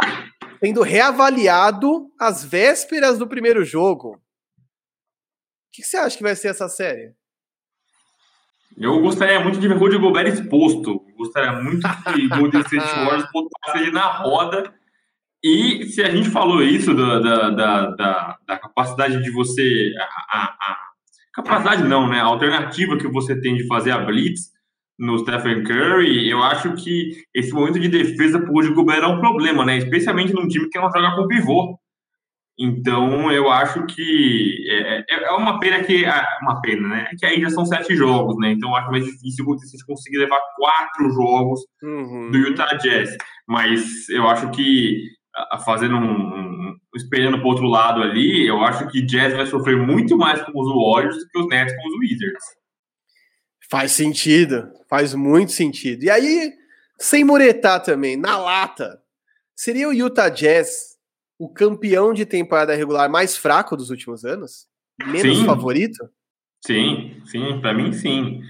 sendo reavaliado às vésperas do primeiro jogo. O que, que você acha que vai ser essa série? Eu gostaria muito de ver Rudy Gobert exposto. Gostaria muito que <laughs> Golden State Warriors botasse ele na roda e se a gente falou isso da, da, da, da, da capacidade de você. A, a, a, capacidade não, né? A alternativa que você tem de fazer a blitz no Stephen Curry, eu acho que esse momento de defesa para o Gobert é um problema, né? Especialmente num time que não joga com pivô. Então, eu acho que é, é, é uma pena que. Uma pena, né? Que aí já são sete jogos, né? Então, eu acho mais difícil você conseguir levar quatro jogos uhum. do Utah Jazz. Mas eu acho que fazendo um, um espelhando para outro lado ali, eu acho que Jazz vai sofrer muito mais com os Warriors do que os Nets com os Wizards. Faz sentido, faz muito sentido. E aí, sem muretar também, na lata, seria o Utah Jazz o campeão de temporada regular mais fraco dos últimos anos? Menos sim. favorito? Sim, sim, para mim sim.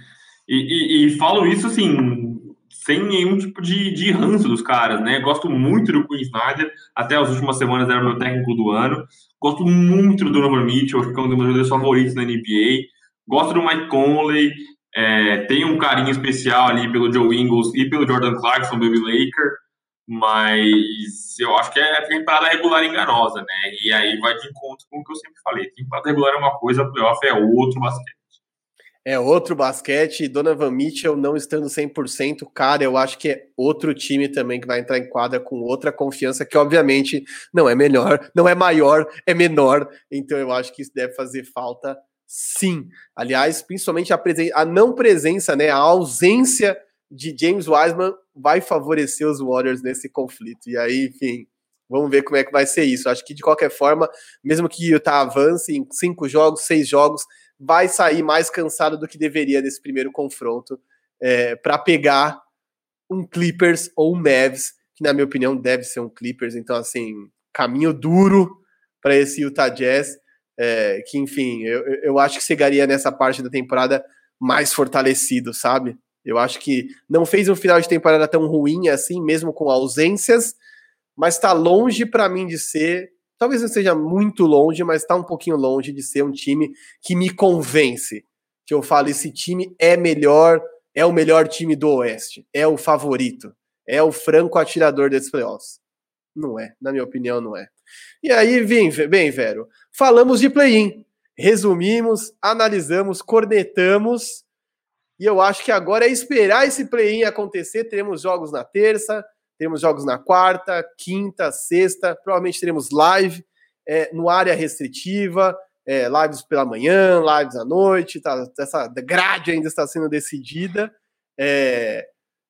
E, e, e falo isso assim, sem nenhum tipo de, de ranço dos caras, né? Gosto muito do Queen Snyder, até as últimas semanas era meu técnico do ano. Gosto muito do Donovan Mitchell, que é um dos meus jogadores favoritos na NBA. Gosto do Mike Conley, é, tenho um carinho especial ali pelo Joe Ingles e pelo Jordan Clarkson, Baby Laker, mas eu acho que é temporada regular enganosa, né? E aí vai de encontro com o que eu sempre falei. Temporada regular é uma coisa, playoff é outro basquete. É outro basquete, Donovan Mitchell não estando 100%, cara, eu acho que é outro time também que vai entrar em quadra com outra confiança, que obviamente não é melhor, não é maior, é menor, então eu acho que isso deve fazer falta sim. Aliás, principalmente a, a não presença, né, a ausência de James Wiseman vai favorecer os Warriors nesse conflito, e aí, enfim, vamos ver como é que vai ser isso. Acho que de qualquer forma, mesmo que Utah avance em cinco jogos, seis jogos, vai sair mais cansado do que deveria nesse primeiro confronto é, para pegar um Clippers ou um Mavs, que na minha opinião deve ser um Clippers. Então, assim, caminho duro para esse Utah Jazz, é, que enfim, eu, eu acho que chegaria nessa parte da temporada mais fortalecido, sabe? Eu acho que não fez um final de temporada tão ruim assim, mesmo com ausências, mas está longe para mim de ser talvez não esteja muito longe, mas está um pouquinho longe de ser um time que me convence. Que eu falo, esse time é melhor, é o melhor time do Oeste, é o favorito, é o franco atirador desses playoffs. Não é, na minha opinião, não é. E aí, vem, bem, Vero, falamos de play-in, resumimos, analisamos, cornetamos, e eu acho que agora é esperar esse play-in acontecer. Teremos jogos na terça, Teremos jogos na quarta, quinta, sexta, provavelmente teremos live é, no área restritiva, é, lives pela manhã, lives à noite, tá, essa grade ainda está sendo decidida. É,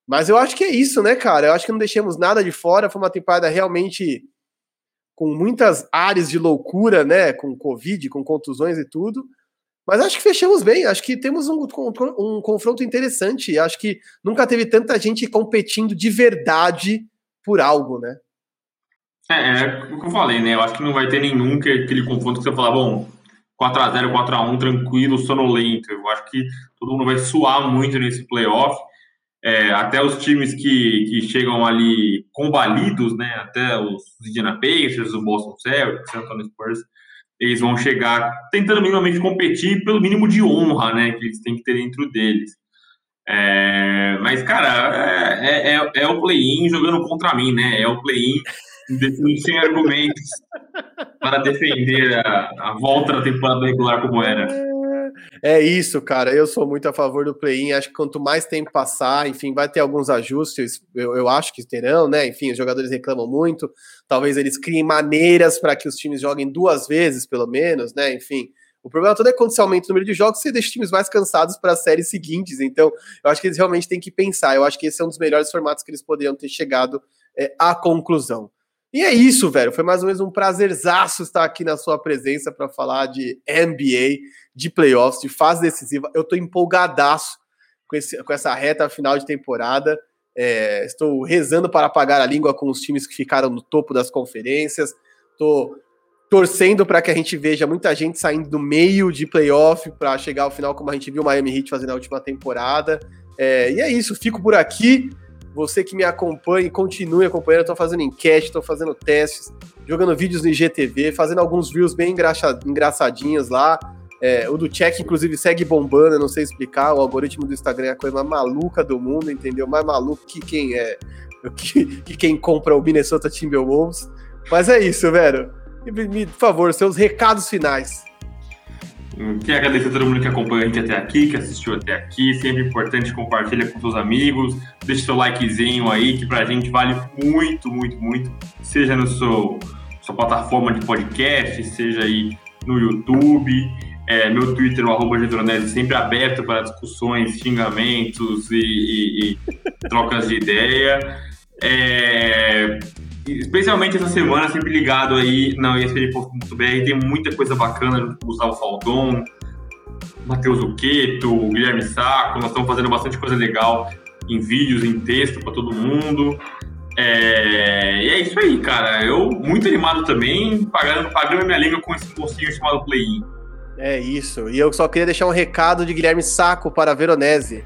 mas eu acho que é isso, né, cara? Eu acho que não deixamos nada de fora. Foi uma temporada realmente com muitas áreas de loucura, né? Com Covid, com contusões e tudo. Mas acho que fechamos bem, acho que temos um, um, confronto interessante. Acho que nunca teve tanta gente competindo de verdade por algo, né? É, é o que eu falei, né? Eu acho que não vai ter nenhum que aquele confronto que você fala, bom, 4x0, 4x1, tranquilo, sonolento. Eu acho que todo mundo vai suar muito nesse playoff. É, até os times que, que chegam ali combalidos, né? Até os Indiana Pacers, o Boston Celtics, o San Antonio Spurs, eles vão chegar tentando minimamente competir pelo mínimo de honra, né, que eles têm que ter dentro deles. É, mas, cara, é, é, é o play-in jogando contra mim, né? É o play-in sem argumentos para defender a, a volta da temporada regular como era. É isso, cara. Eu sou muito a favor do play-in. Acho que quanto mais tempo passar, enfim, vai ter alguns ajustes. Eu, eu acho que terão, né? Enfim, os jogadores reclamam muito. Talvez eles criem maneiras para que os times joguem duas vezes, pelo menos, né? Enfim, O problema todo é quando você aumenta o número de jogos, você deixa os times mais cansados para as séries seguintes. Então, eu acho que eles realmente têm que pensar. Eu acho que esse é um dos melhores formatos que eles poderiam ter chegado é, à conclusão. E é isso, velho. Foi mais ou menos um prazerzaço estar aqui na sua presença para falar de NBA, de playoffs, de fase decisiva. Eu tô empolgadaço com, esse, com essa reta final de temporada. É, estou rezando para apagar a língua com os times que ficaram no topo das conferências. Estou torcendo para que a gente veja muita gente saindo do meio de playoff para chegar ao final, como a gente viu o Miami Heat fazendo na última temporada. É, e é isso, fico por aqui. Você que me acompanha continue acompanhando, estou fazendo enquete, estou fazendo testes, jogando vídeos no IGTV, fazendo alguns views bem engraçadinhos lá. É, o do check, inclusive, segue bombando, eu não sei explicar. O algoritmo do Instagram é a coisa mais maluca do mundo, entendeu? Mais maluco que quem é. <laughs> Que, que quem compra o Minnesota Timberwolves. Mas é isso, velho. Me, por favor, seus recados finais. Quero agradecer a todo mundo que acompanhou a gente até aqui, que assistiu até aqui. Sempre importante compartilha com seus amigos. Deixe seu likezinho aí, que pra gente vale muito, muito, muito. Seja no seu sua plataforma de podcast, seja aí no YouTube. É, meu Twitter, o arroba Gedronese, sempre aberto para discussões, xingamentos e, e, e <laughs> trocas de ideia. É, especialmente essa semana, sempre ligado aí na ESPN.br, tem muita coisa bacana junto com o Gustavo Faldon, Matheus Uqueto, Guilherme Saco, nós estamos fazendo bastante coisa legal em vídeos, em texto para todo mundo. É, e é isso aí, cara. Eu muito animado também, pagando, pagando minha língua com esse mocinho chamado Play-In. É isso. E eu só queria deixar um recado de Guilherme Saco para a Veronese.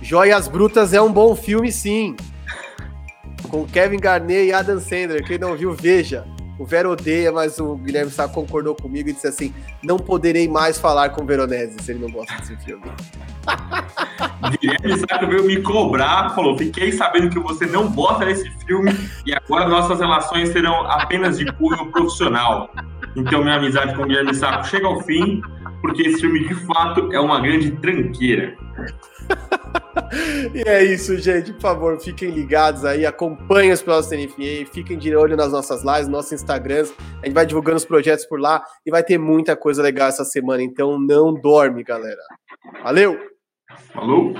Joias Brutas é um bom filme, sim. Com Kevin Garnett e Adam Sandler. Quem não viu, veja. O Vero odeia, mas o Guilherme Saco concordou comigo e disse assim: não poderei mais falar com o Veronese se ele não gosta desse filme. <laughs> Guilherme Saco veio me cobrar, falou: fiquei sabendo que você não gosta desse filme e agora nossas relações serão apenas de cunho profissional. Então minha amizade com o Guilherme Saco chega ao fim, porque esse filme de fato é uma grande tranqueira. <laughs> e é isso, gente. Por favor, fiquem ligados aí, acompanhem os da NFA, fiquem de olho nas nossas lives, nossos Instagrams. A gente vai divulgando os projetos por lá e vai ter muita coisa legal essa semana. Então não dorme, galera. Valeu! Falou!